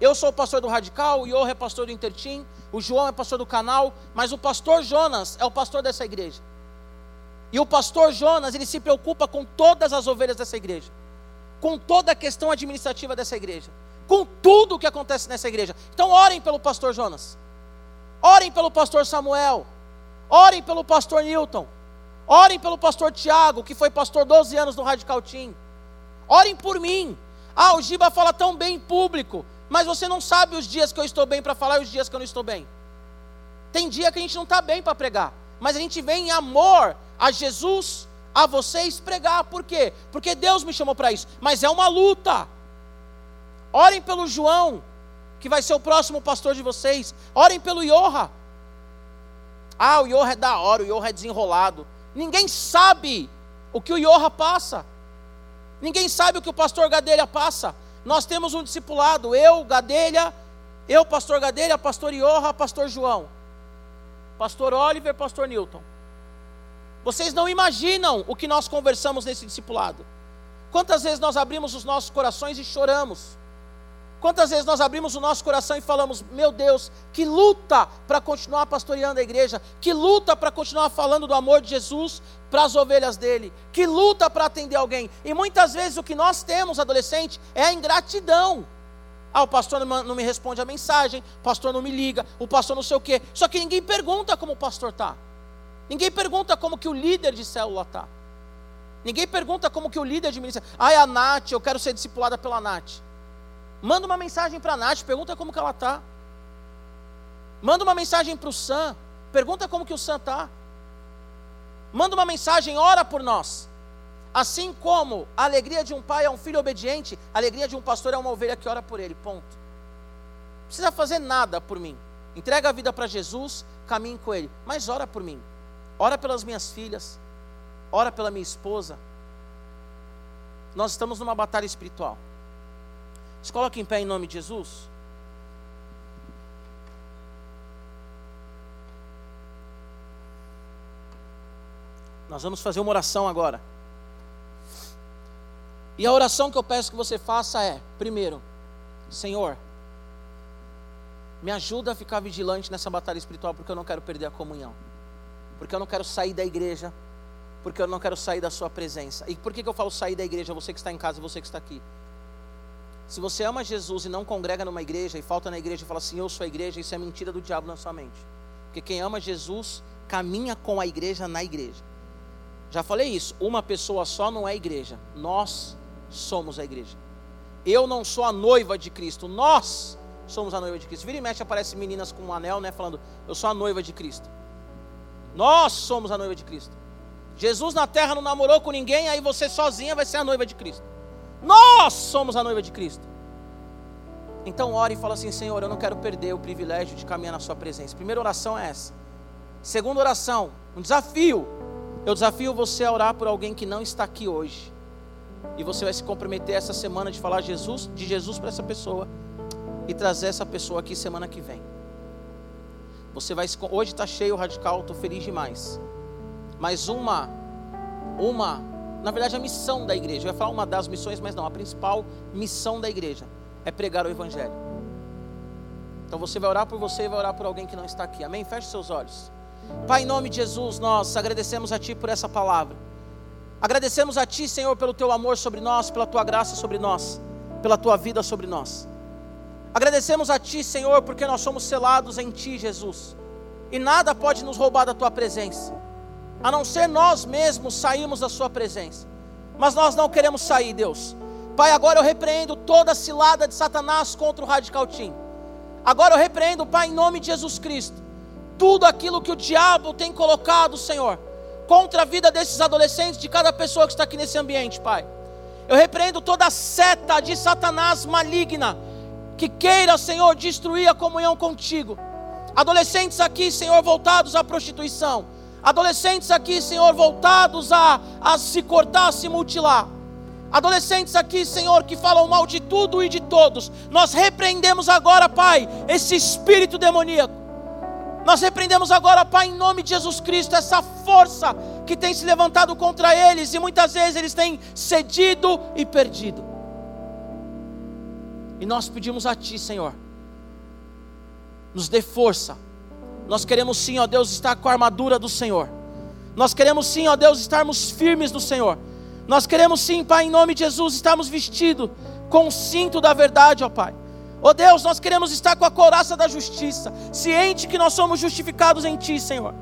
Eu sou o pastor do Radical, o Iorra é pastor do Intertim, o João é pastor do canal, mas o pastor Jonas é o pastor dessa igreja. E o pastor Jonas, ele se preocupa com todas as ovelhas dessa igreja, com toda a questão administrativa dessa igreja, com tudo o que acontece nessa igreja. Então, orem pelo pastor Jonas, orem pelo pastor Samuel, orem pelo pastor Newton, Orem pelo pastor Tiago, que foi pastor 12 anos no Radical Team. Orem por mim. Ah, o Giba fala tão bem em público, mas você não sabe os dias que eu estou bem para falar e os dias que eu não estou bem. Tem dia que a gente não está bem para pregar, mas a gente vem em amor a Jesus, a vocês pregar. Por quê? Porque Deus me chamou para isso. Mas é uma luta. Orem pelo João, que vai ser o próximo pastor de vocês. Orem pelo Iorra. Ah, o Iorra é da hora, o Iorra é desenrolado. Ninguém sabe o que o Iorra passa. Ninguém sabe o que o pastor Gadelha passa. Nós temos um discipulado, eu, Gadelha, eu, pastor Gadelha, pastor Iorra, pastor João, pastor Oliver, pastor Newton. Vocês não imaginam o que nós conversamos nesse discipulado. Quantas vezes nós abrimos os nossos corações e choramos Quantas vezes nós abrimos o nosso coração e falamos, meu Deus, que luta para continuar pastoreando a igreja, que luta para continuar falando do amor de Jesus para as ovelhas dele, que luta para atender alguém. E muitas vezes o que nós temos, adolescente, é a ingratidão. Ah, o pastor não me responde a mensagem, o pastor não me liga, o pastor não sei o quê. Só que ninguém pergunta como o pastor está. Ninguém pergunta como que o líder de célula está. Ninguém pergunta como que o líder de ministério. Ah, é a Nath, eu quero ser discipulada pela Nath. Manda uma mensagem para a Nath, pergunta como que ela está. Manda uma mensagem para o Sam, pergunta como que o Sam está. Manda uma mensagem, ora por nós. Assim como a alegria de um pai é um filho obediente, a alegria de um pastor é uma ovelha que ora por ele. Ponto. Não precisa fazer nada por mim. Entrega a vida para Jesus, caminhe com ele. Mas ora por mim. Ora pelas minhas filhas. Ora pela minha esposa. Nós estamos numa batalha espiritual. Se coloque em pé em nome de Jesus. Nós vamos fazer uma oração agora. E a oração que eu peço que você faça é: primeiro, Senhor, me ajuda a ficar vigilante nessa batalha espiritual, porque eu não quero perder a comunhão, porque eu não quero sair da igreja, porque eu não quero sair da Sua presença. E por que, que eu falo sair da igreja, você que está em casa você que está aqui? Se você ama Jesus e não congrega numa igreja e falta na igreja e fala assim, eu sou a igreja, isso é mentira do diabo na sua mente. Porque quem ama Jesus caminha com a igreja na igreja. Já falei isso, uma pessoa só não é igreja, nós somos a igreja. Eu não sou a noiva de Cristo, nós somos a noiva de Cristo. Vira e mexe aparece meninas com um anel, né, falando, eu sou a noiva de Cristo. Nós somos a noiva de Cristo. Jesus na terra não namorou com ninguém, aí você sozinha vai ser a noiva de Cristo. Nós somos a noiva de Cristo. Então ore e fala assim, Senhor, eu não quero perder o privilégio de caminhar na sua presença. Primeira oração é essa. Segunda oração, um desafio. Eu desafio você a orar por alguém que não está aqui hoje. E você vai se comprometer essa semana de falar Jesus, de Jesus para essa pessoa e trazer essa pessoa aqui semana que vem. Você vai hoje está cheio radical, estou feliz demais. Mas uma uma, na verdade a missão da igreja, eu ia falar uma das missões, mas não, a principal missão da igreja é pregar o evangelho. Então você vai orar por você e vai orar por alguém que não está aqui. Amém? Feche seus olhos. Pai, em nome de Jesus, nós agradecemos a Ti por essa palavra. Agradecemos a Ti, Senhor, pelo Teu amor sobre nós, pela Tua graça sobre nós, pela Tua vida sobre nós. Agradecemos a Ti, Senhor, porque nós somos selados em Ti, Jesus. E nada pode nos roubar da Tua presença, a não ser nós mesmos sairmos da Sua presença. Mas nós não queremos sair, Deus. Pai, agora eu repreendo toda a cilada de Satanás contra o Radical Team. Agora eu repreendo, Pai, em nome de Jesus Cristo tudo aquilo que o diabo tem colocado, Senhor, contra a vida desses adolescentes, de cada pessoa que está aqui nesse ambiente, Pai. Eu repreendo toda a seta de Satanás maligna que queira, Senhor, destruir a comunhão contigo. Adolescentes aqui, Senhor, voltados à prostituição. Adolescentes aqui, Senhor, voltados a, a se cortar, a se mutilar. Adolescentes aqui, Senhor, que falam mal de tudo e de todos. Nós repreendemos agora, Pai, esse espírito demoníaco nós repreendemos agora, Pai, em nome de Jesus Cristo, essa força que tem se levantado contra eles e muitas vezes eles têm cedido e perdido. E nós pedimos a Ti, Senhor, nos dê força. Nós queremos sim, ó Deus, estar com a armadura do Senhor. Nós queremos sim, ó Deus, estarmos firmes no Senhor. Nós queremos sim, Pai, em nome de Jesus, estarmos vestidos com o cinto da verdade, ó Pai. Oh Deus, nós queremos estar com a coraça da justiça, ciente que nós somos justificados em Ti, Senhor.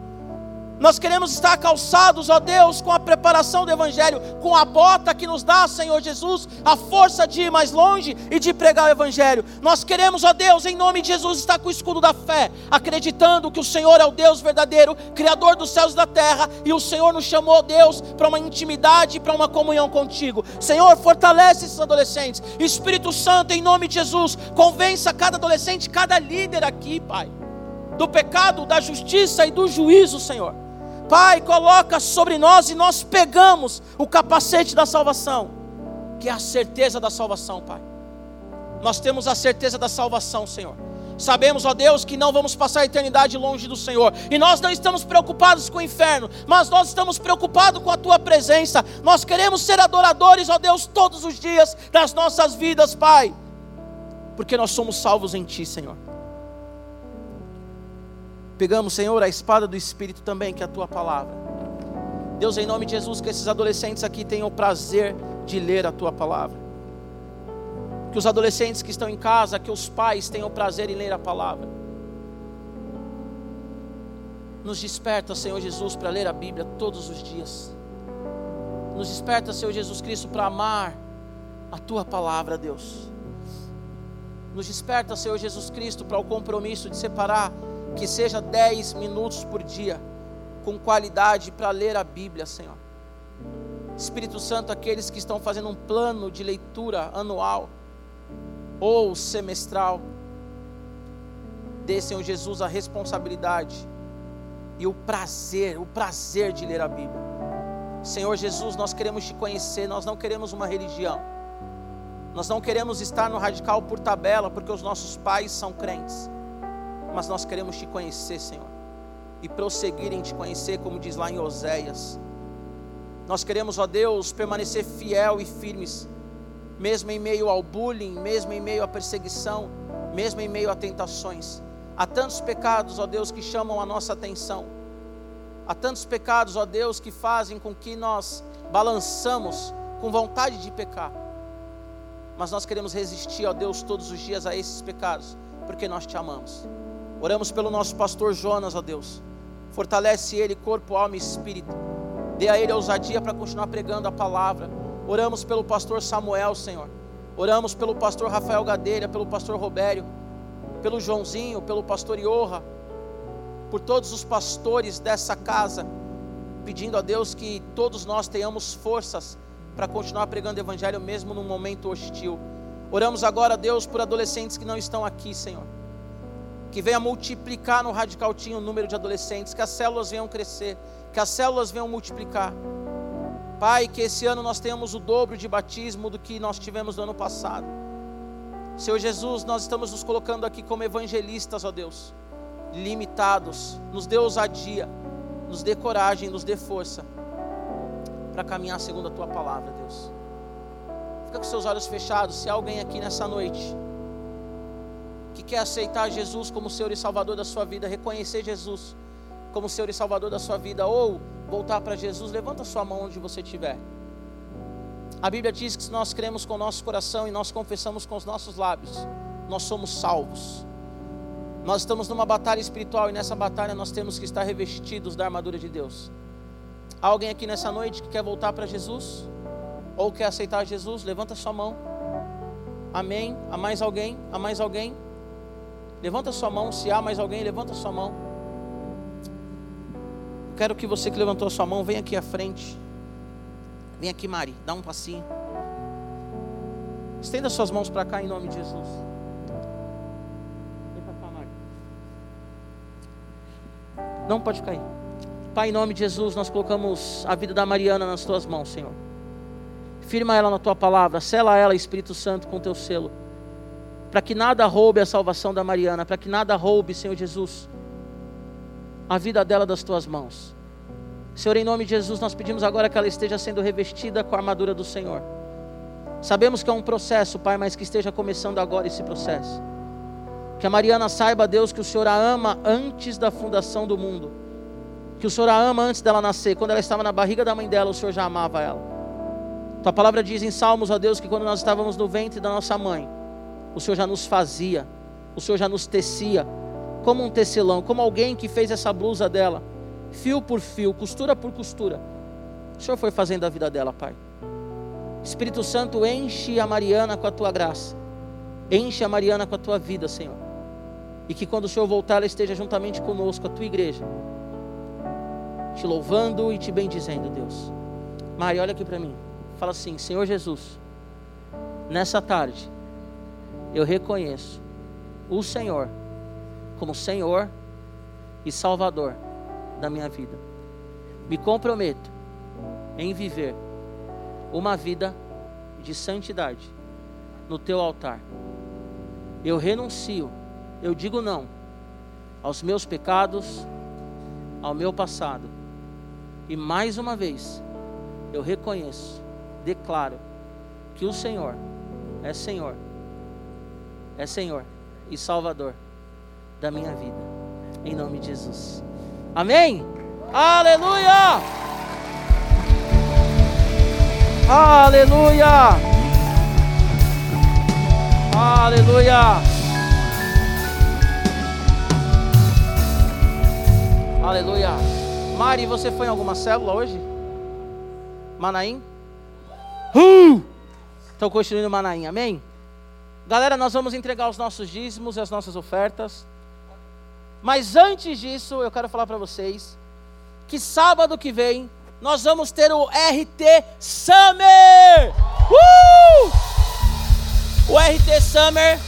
Nós queremos estar calçados, ó Deus, com a preparação do Evangelho, com a bota que nos dá, Senhor Jesus, a força de ir mais longe e de pregar o Evangelho. Nós queremos, ó Deus, em nome de Jesus, estar com o escudo da fé, acreditando que o Senhor é o Deus verdadeiro, Criador dos céus e da terra, e o Senhor nos chamou, Deus, para uma intimidade, para uma comunhão contigo. Senhor, fortalece esses adolescentes. Espírito Santo, em nome de Jesus, convença cada adolescente, cada líder aqui, Pai, do pecado, da justiça e do juízo, Senhor Pai, coloca sobre nós e nós pegamos o capacete da salvação, que é a certeza da salvação, Pai. Nós temos a certeza da salvação, Senhor. Sabemos, ó Deus, que não vamos passar a eternidade longe do Senhor. E nós não estamos preocupados com o inferno, mas nós estamos preocupados com a tua presença. Nós queremos ser adoradores, ó Deus, todos os dias das nossas vidas, Pai. Porque nós somos salvos em ti, Senhor. Pegamos, Senhor, a espada do Espírito também, que é a tua palavra. Deus, em nome de Jesus, que esses adolescentes aqui tenham o prazer de ler a tua palavra. Que os adolescentes que estão em casa, que os pais tenham o prazer em ler a palavra. Nos desperta, Senhor Jesus, para ler a Bíblia todos os dias. Nos desperta, Senhor Jesus Cristo, para amar a tua palavra, Deus. Nos desperta, Senhor Jesus Cristo, para o compromisso de separar que seja 10 minutos por dia, com qualidade, para ler a Bíblia, Senhor. Espírito Santo, aqueles que estão fazendo um plano de leitura anual ou semestral, dê, Senhor Jesus, a responsabilidade e o prazer, o prazer de ler a Bíblia. Senhor Jesus, nós queremos te conhecer, nós não queremos uma religião. Nós não queremos estar no radical por tabela, porque os nossos pais são crentes mas nós queremos te conhecer, Senhor, e prosseguir em te conhecer, como diz lá em Oséias. Nós queremos, ó Deus, permanecer fiel e firmes mesmo em meio ao bullying, mesmo em meio à perseguição, mesmo em meio a tentações. Há tantos pecados, ó Deus, que chamam a nossa atenção. Há tantos pecados, ó Deus, que fazem com que nós balançamos com vontade de pecar. Mas nós queremos resistir, ó Deus, todos os dias a esses pecados, porque nós te amamos. Oramos pelo nosso pastor Jonas, ó Deus. Fortalece ele, corpo, alma e espírito. Dê a ele ousadia para continuar pregando a palavra. Oramos pelo pastor Samuel, Senhor. Oramos pelo pastor Rafael Gadelha, pelo pastor Robério, pelo Joãozinho, pelo pastor Iorra, por todos os pastores dessa casa, pedindo a Deus que todos nós tenhamos forças para continuar pregando o Evangelho mesmo num momento hostil. Oramos agora, Deus, por adolescentes que não estão aqui, Senhor. Que venha multiplicar no Radical Team o número de adolescentes, que as células venham crescer, que as células venham multiplicar. Pai, que esse ano nós tenhamos o dobro de batismo do que nós tivemos no ano passado. Senhor Jesus, nós estamos nos colocando aqui como evangelistas, ó Deus, limitados. Nos dê ousadia, nos dê coragem, nos dê força para caminhar segundo a tua palavra, Deus. Fica com seus olhos fechados. Se há alguém aqui nessa noite que quer aceitar Jesus como Senhor e Salvador da sua vida, reconhecer Jesus como Senhor e Salvador da sua vida, ou voltar para Jesus, levanta sua mão onde você estiver. A Bíblia diz que se nós cremos com o nosso coração e nós confessamos com os nossos lábios, nós somos salvos. Nós estamos numa batalha espiritual e nessa batalha nós temos que estar revestidos da armadura de Deus. Há alguém aqui nessa noite que quer voltar para Jesus? Ou quer aceitar Jesus? Levanta sua mão. Amém. Há mais alguém? Há mais alguém? Levanta sua mão. Se há mais alguém, levanta sua mão. Quero que você que levantou sua mão venha aqui à frente. Vem aqui, Mari, dá um passinho. Estenda suas mãos para cá em nome de Jesus. Vem para cá, Mari. Não pode cair. Pai, em nome de Jesus, nós colocamos a vida da Mariana nas tuas mãos, Senhor. Firma ela na tua palavra, sela ela, Espírito Santo, com teu selo. Para que nada roube a salvação da Mariana, para que nada roube, Senhor Jesus, a vida dela das tuas mãos. Senhor, em nome de Jesus, nós pedimos agora que ela esteja sendo revestida com a armadura do Senhor. Sabemos que é um processo, Pai, mas que esteja começando agora esse processo. Que a Mariana saiba, Deus, que o Senhor a ama antes da fundação do mundo que o Senhor a ama antes dela nascer. Quando ela estava na barriga da mãe dela, o Senhor já amava ela. Tua palavra diz em Salmos, ó Deus, que quando nós estávamos no ventre da nossa mãe, o Senhor já nos fazia, o Senhor já nos tecia, como um tecelão, como alguém que fez essa blusa dela, fio por fio, costura por costura. O Senhor foi fazendo a vida dela, Pai. Espírito Santo, enche a Mariana com a tua graça, enche a Mariana com a tua vida, Senhor. E que quando o Senhor voltar, ela esteja juntamente conosco, a tua igreja te louvando e te bendizendo, Deus. Mari, olha aqui para mim. Fala assim: Senhor Jesus, nessa tarde, eu reconheço o Senhor como Senhor e Salvador da minha vida. Me comprometo em viver uma vida de santidade no teu altar. Eu renuncio, eu digo não aos meus pecados, ao meu passado e mais uma vez, eu reconheço, declaro que o Senhor é Senhor, é Senhor e Salvador da minha vida, em nome de Jesus. Amém? Aleluia! Aleluia! Aleluia! Aleluia! Mari, você foi em alguma célula hoje? Manaim? Uh! Então Manaim, amém? Galera, nós vamos entregar os nossos dízimos e as nossas ofertas. Mas antes disso, eu quero falar para vocês que sábado que vem nós vamos ter o RT Summer. Uh! O RT Summer,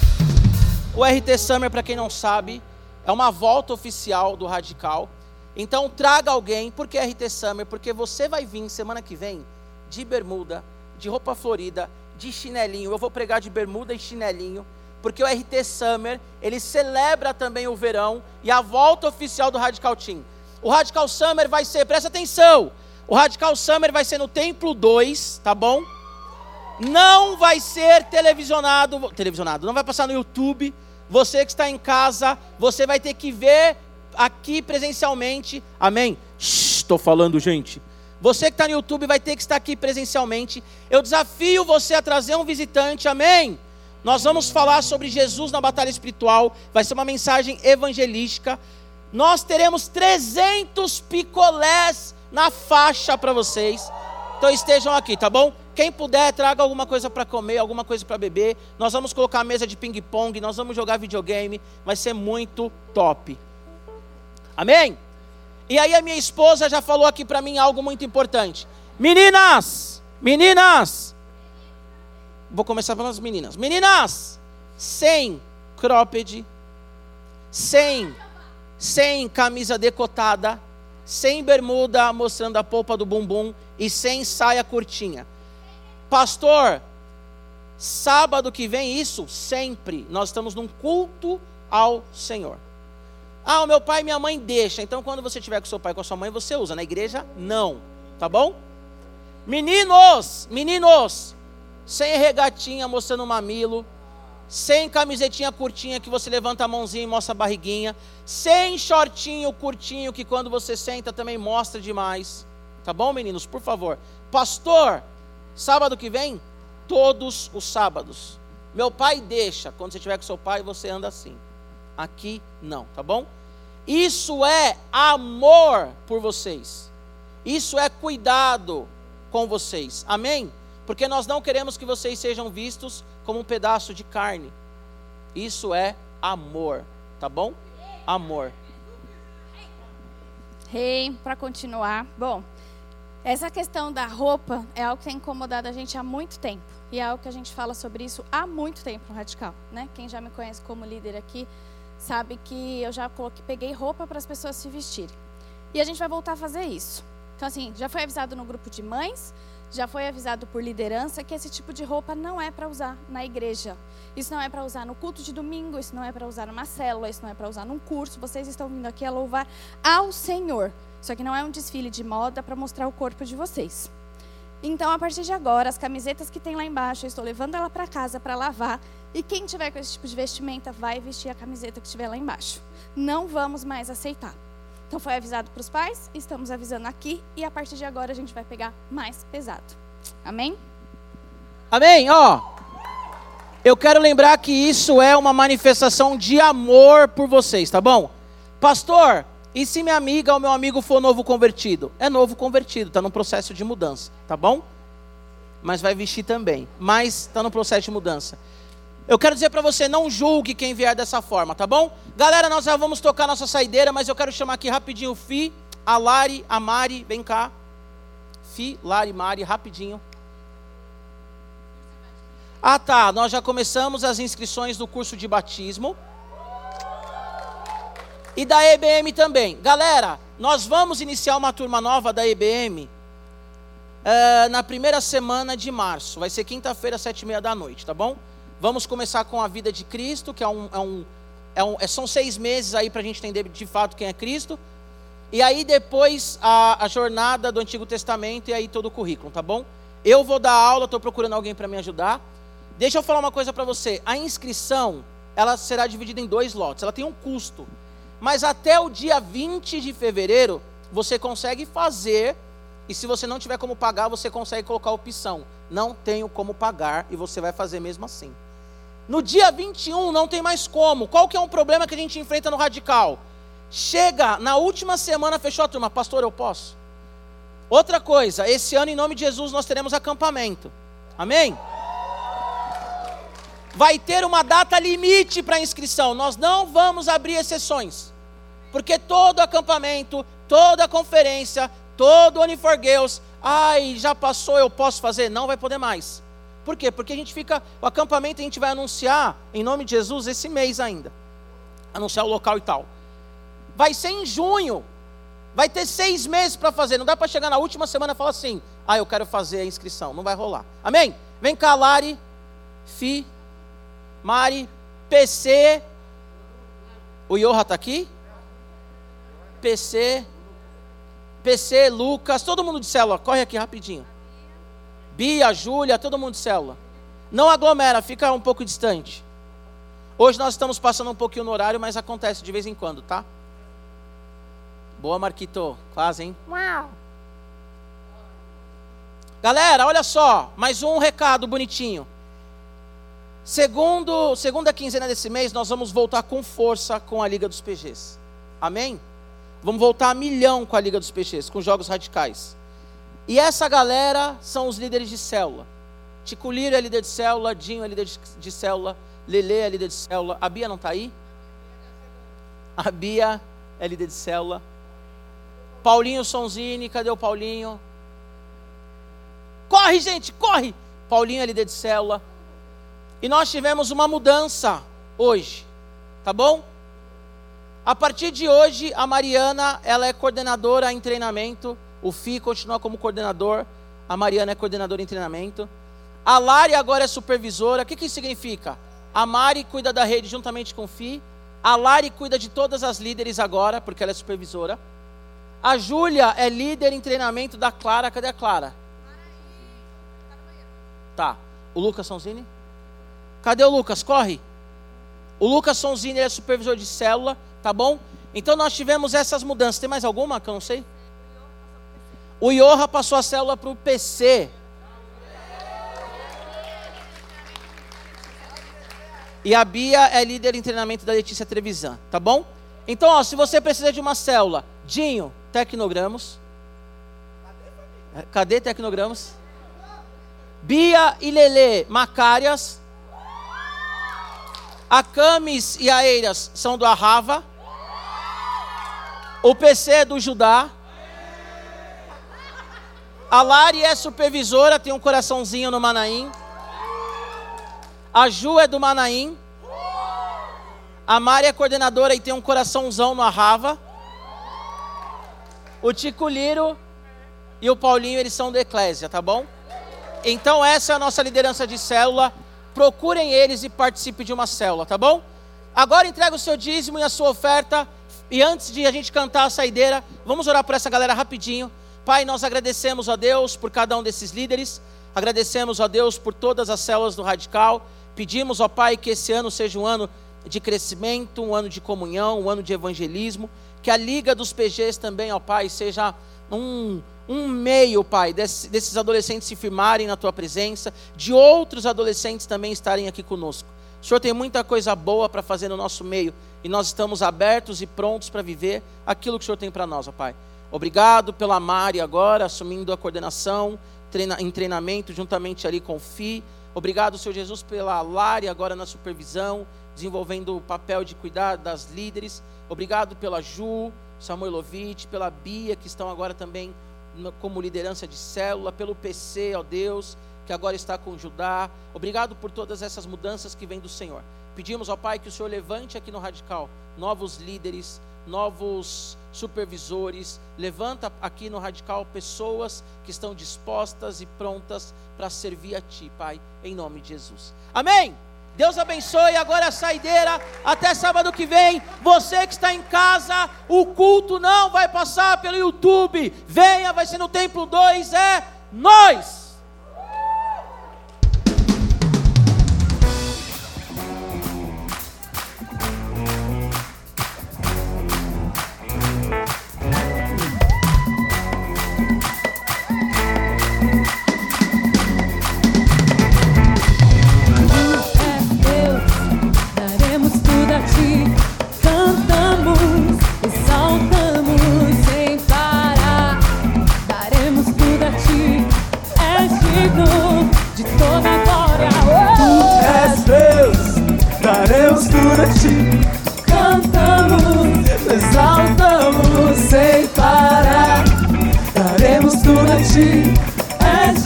o RT Summer para quem não sabe, é uma volta oficial do Radical. Então traga alguém, porque RT Summer, porque você vai vir semana que vem de bermuda, de roupa florida, de chinelinho. Eu vou pregar de bermuda e chinelinho, porque o RT Summer, ele celebra também o verão e a volta oficial do Radical Team. O Radical Summer vai ser, presta atenção, o Radical Summer vai ser no Templo 2, tá bom? Não vai ser televisionado, televisionado, não vai passar no YouTube. Você que está em casa, você vai ter que ver aqui presencialmente. Amém? Estou falando, gente. Você que está no YouTube vai ter que estar aqui presencialmente. Eu desafio você a trazer um visitante. Amém? Nós vamos falar sobre Jesus na batalha espiritual. Vai ser uma mensagem evangelística. Nós teremos 300 picolés na faixa para vocês. Então estejam aqui, tá bom? Quem puder, traga alguma coisa para comer, alguma coisa para beber. Nós vamos colocar a mesa de ping-pong, nós vamos jogar videogame. Vai ser muito top. Amém? E aí a minha esposa já falou aqui para mim algo muito importante. Meninas, meninas. Vou começar pelas meninas. Meninas, sem cropped, sem sem camisa decotada, sem bermuda mostrando a polpa do bumbum e sem saia curtinha. Pastor, sábado que vem isso sempre. Nós estamos num culto ao Senhor. Ah, o meu pai e minha mãe deixa. Então, quando você tiver com seu pai e com a sua mãe, você usa. Na igreja, não. Tá bom? Meninos, meninos, sem regatinha mostrando mamilo, sem camisetinha curtinha que você levanta a mãozinha e mostra a barriguinha, sem shortinho curtinho que quando você senta também mostra demais. Tá bom, meninos? Por favor. Pastor, sábado que vem, todos os sábados. Meu pai deixa, quando você estiver com seu pai, você anda assim. Aqui não, tá bom? Isso é amor por vocês. Isso é cuidado com vocês. Amém? Porque nós não queremos que vocês sejam vistos como um pedaço de carne. Isso é amor, tá bom? Amor. Rei, hey, para continuar. Bom, essa questão da roupa é algo que tem incomodado a gente há muito tempo. E é algo que a gente fala sobre isso há muito tempo no Radical. Né? Quem já me conhece como líder aqui sabe que eu já coloquei, peguei roupa para as pessoas se vestirem. E a gente vai voltar a fazer isso. Então, assim, já foi avisado no grupo de mães, já foi avisado por liderança que esse tipo de roupa não é para usar na igreja. Isso não é para usar no culto de domingo, isso não é para usar numa célula, isso não é para usar num curso. Vocês estão vindo aqui a louvar ao Senhor. Só que não é um desfile de moda para mostrar o corpo de vocês. Então, a partir de agora, as camisetas que tem lá embaixo, eu estou levando ela para casa para lavar e quem tiver com esse tipo de vestimenta vai vestir a camiseta que estiver lá embaixo. Não vamos mais aceitar. Então foi avisado para os pais, estamos avisando aqui e a partir de agora a gente vai pegar mais pesado. Amém? Amém. Ó, eu quero lembrar que isso é uma manifestação de amor por vocês, tá bom? Pastor, e se minha amiga ou meu amigo for novo convertido? É novo convertido, está no processo de mudança, tá bom? Mas vai vestir também, mas está no processo de mudança. Eu quero dizer para você, não julgue quem vier dessa forma, tá bom? Galera, nós já vamos tocar nossa saideira, mas eu quero chamar aqui rapidinho o Fi, a Lari, a Mari, vem cá. Fi, Lari, Mari, rapidinho. Ah tá, nós já começamos as inscrições do curso de batismo. E da EBM também. Galera, nós vamos iniciar uma turma nova da EBM uh, eh, na primeira semana de março. Vai ser quinta-feira, sete e meia da noite, tá bom? Vamos começar com a vida de Cristo, que é um, é um, é um é, são seis meses aí para a gente entender de fato quem é Cristo. E aí depois a, a, jornada do Antigo Testamento e aí todo o currículo, tá bom? Eu vou dar aula, estou procurando alguém para me ajudar. Deixa eu falar uma coisa para você. A inscrição, ela será dividida em dois lotes. Ela tem um custo. Mas até o dia 20 de fevereiro, você consegue fazer. E se você não tiver como pagar, você consegue colocar a opção. Não tenho como pagar e você vai fazer mesmo assim. No dia 21 não tem mais como. Qual que é um problema que a gente enfrenta no radical? Chega, na última semana fechou a turma, pastor, eu posso. Outra coisa, esse ano em nome de Jesus nós teremos acampamento. Amém? Vai ter uma data limite para inscrição. Nós não vamos abrir exceções. Porque todo acampamento, toda conferência, todo Uniforgirls, ai, já passou, eu posso fazer? Não vai poder mais. Por quê? Porque a gente fica. O acampamento a gente vai anunciar, em nome de Jesus, esse mês ainda. Anunciar o local e tal. Vai ser em junho. Vai ter seis meses para fazer. Não dá para chegar na última semana e falar assim: ah, eu quero fazer a inscrição. Não vai rolar. Amém? Vem cá, Lari, Fi, Mari, PC. O Yoha está aqui? PC. PC, Lucas, todo mundo de célula, corre aqui rapidinho. Bia, Júlia, todo mundo de célula. Não aglomera, fica um pouco distante. Hoje nós estamos passando um pouquinho no horário, mas acontece de vez em quando, tá? Boa, Marquito. Quase, hein? Uau. Galera, olha só, mais um recado bonitinho. Segundo, segunda quinzena desse mês, nós vamos voltar com força com a Liga dos PGs. Amém? Vamos voltar a milhão com a Liga dos PGs, com jogos radicais. E essa galera são os líderes de célula. Tico Liro é líder de célula, Dinho é líder de, de célula, Lele é líder de célula. A Bia não está aí? A Bia é líder de célula. Paulinho Sonzini, cadê o Paulinho? Corre, gente, corre! Paulinho é líder de célula. E nós tivemos uma mudança hoje, tá bom? A partir de hoje, a Mariana, ela é coordenadora em treinamento. O FI continua como coordenador. A Mariana é coordenadora em treinamento. A Lari agora é supervisora. O que, que isso significa? A Mari cuida da rede juntamente com o FI. A Lari cuida de todas as líderes agora, porque ela é supervisora. A Júlia é líder em treinamento da Clara. Cadê a Clara? Tá. O Lucas Sonzini? Cadê o Lucas? Corre. O Lucas Sonzini é supervisor de célula, tá bom? Então nós tivemos essas mudanças. Tem mais alguma que eu não sei? O Iorra passou a célula para o PC. E a Bia é líder em treinamento da Letícia Trevisan, tá bom? Então, ó, se você precisa de uma célula, Dinho, Tecnogramos. Cadê Tecnogramos? Bia e Lele, Macárias. A Camis e a Eiras são do Arrava. O PC é do Judá. A Lari é supervisora, tem um coraçãozinho no Manaim. A Ju é do Manaim. A Mari é coordenadora e tem um coraçãozão no Arrava. O Tico Liro e o Paulinho, eles são do Eclésia, tá bom? Então essa é a nossa liderança de célula procurem eles e participe de uma célula, tá bom? Agora entrega o seu dízimo e a sua oferta. E antes de a gente cantar a saideira, vamos orar por essa galera rapidinho. Pai, nós agradecemos a Deus por cada um desses líderes. Agradecemos a Deus por todas as células do Radical. Pedimos, ó Pai, que esse ano seja um ano de crescimento, um ano de comunhão, um ano de evangelismo. Que a Liga dos PGs também, ó Pai, seja um, um meio, Pai, desse, desses adolescentes se firmarem na tua presença, de outros adolescentes também estarem aqui conosco. O Senhor tem muita coisa boa para fazer no nosso meio e nós estamos abertos e prontos para viver aquilo que o Senhor tem para nós, ó Pai. Obrigado pela Mari agora, assumindo a coordenação treina, em treinamento juntamente ali com o FI. Obrigado, Senhor Jesus, pela Lari agora na supervisão, desenvolvendo o papel de cuidar das líderes. Obrigado pela Ju, Samuelovic, pela Bia, que estão agora também como liderança de célula, pelo PC, ó Deus, que agora está com Judá. Obrigado por todas essas mudanças que vêm do Senhor. Pedimos, ó Pai, que o Senhor levante aqui no Radical novos líderes, novos supervisores. Levanta aqui no Radical pessoas que estão dispostas e prontas para servir a Ti, Pai, em nome de Jesus. Amém. Deus abençoe. Agora a saideira. Até sábado que vem. Você que está em casa, o culto não vai passar pelo YouTube. Venha, vai ser no Templo 2. É nós.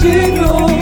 signal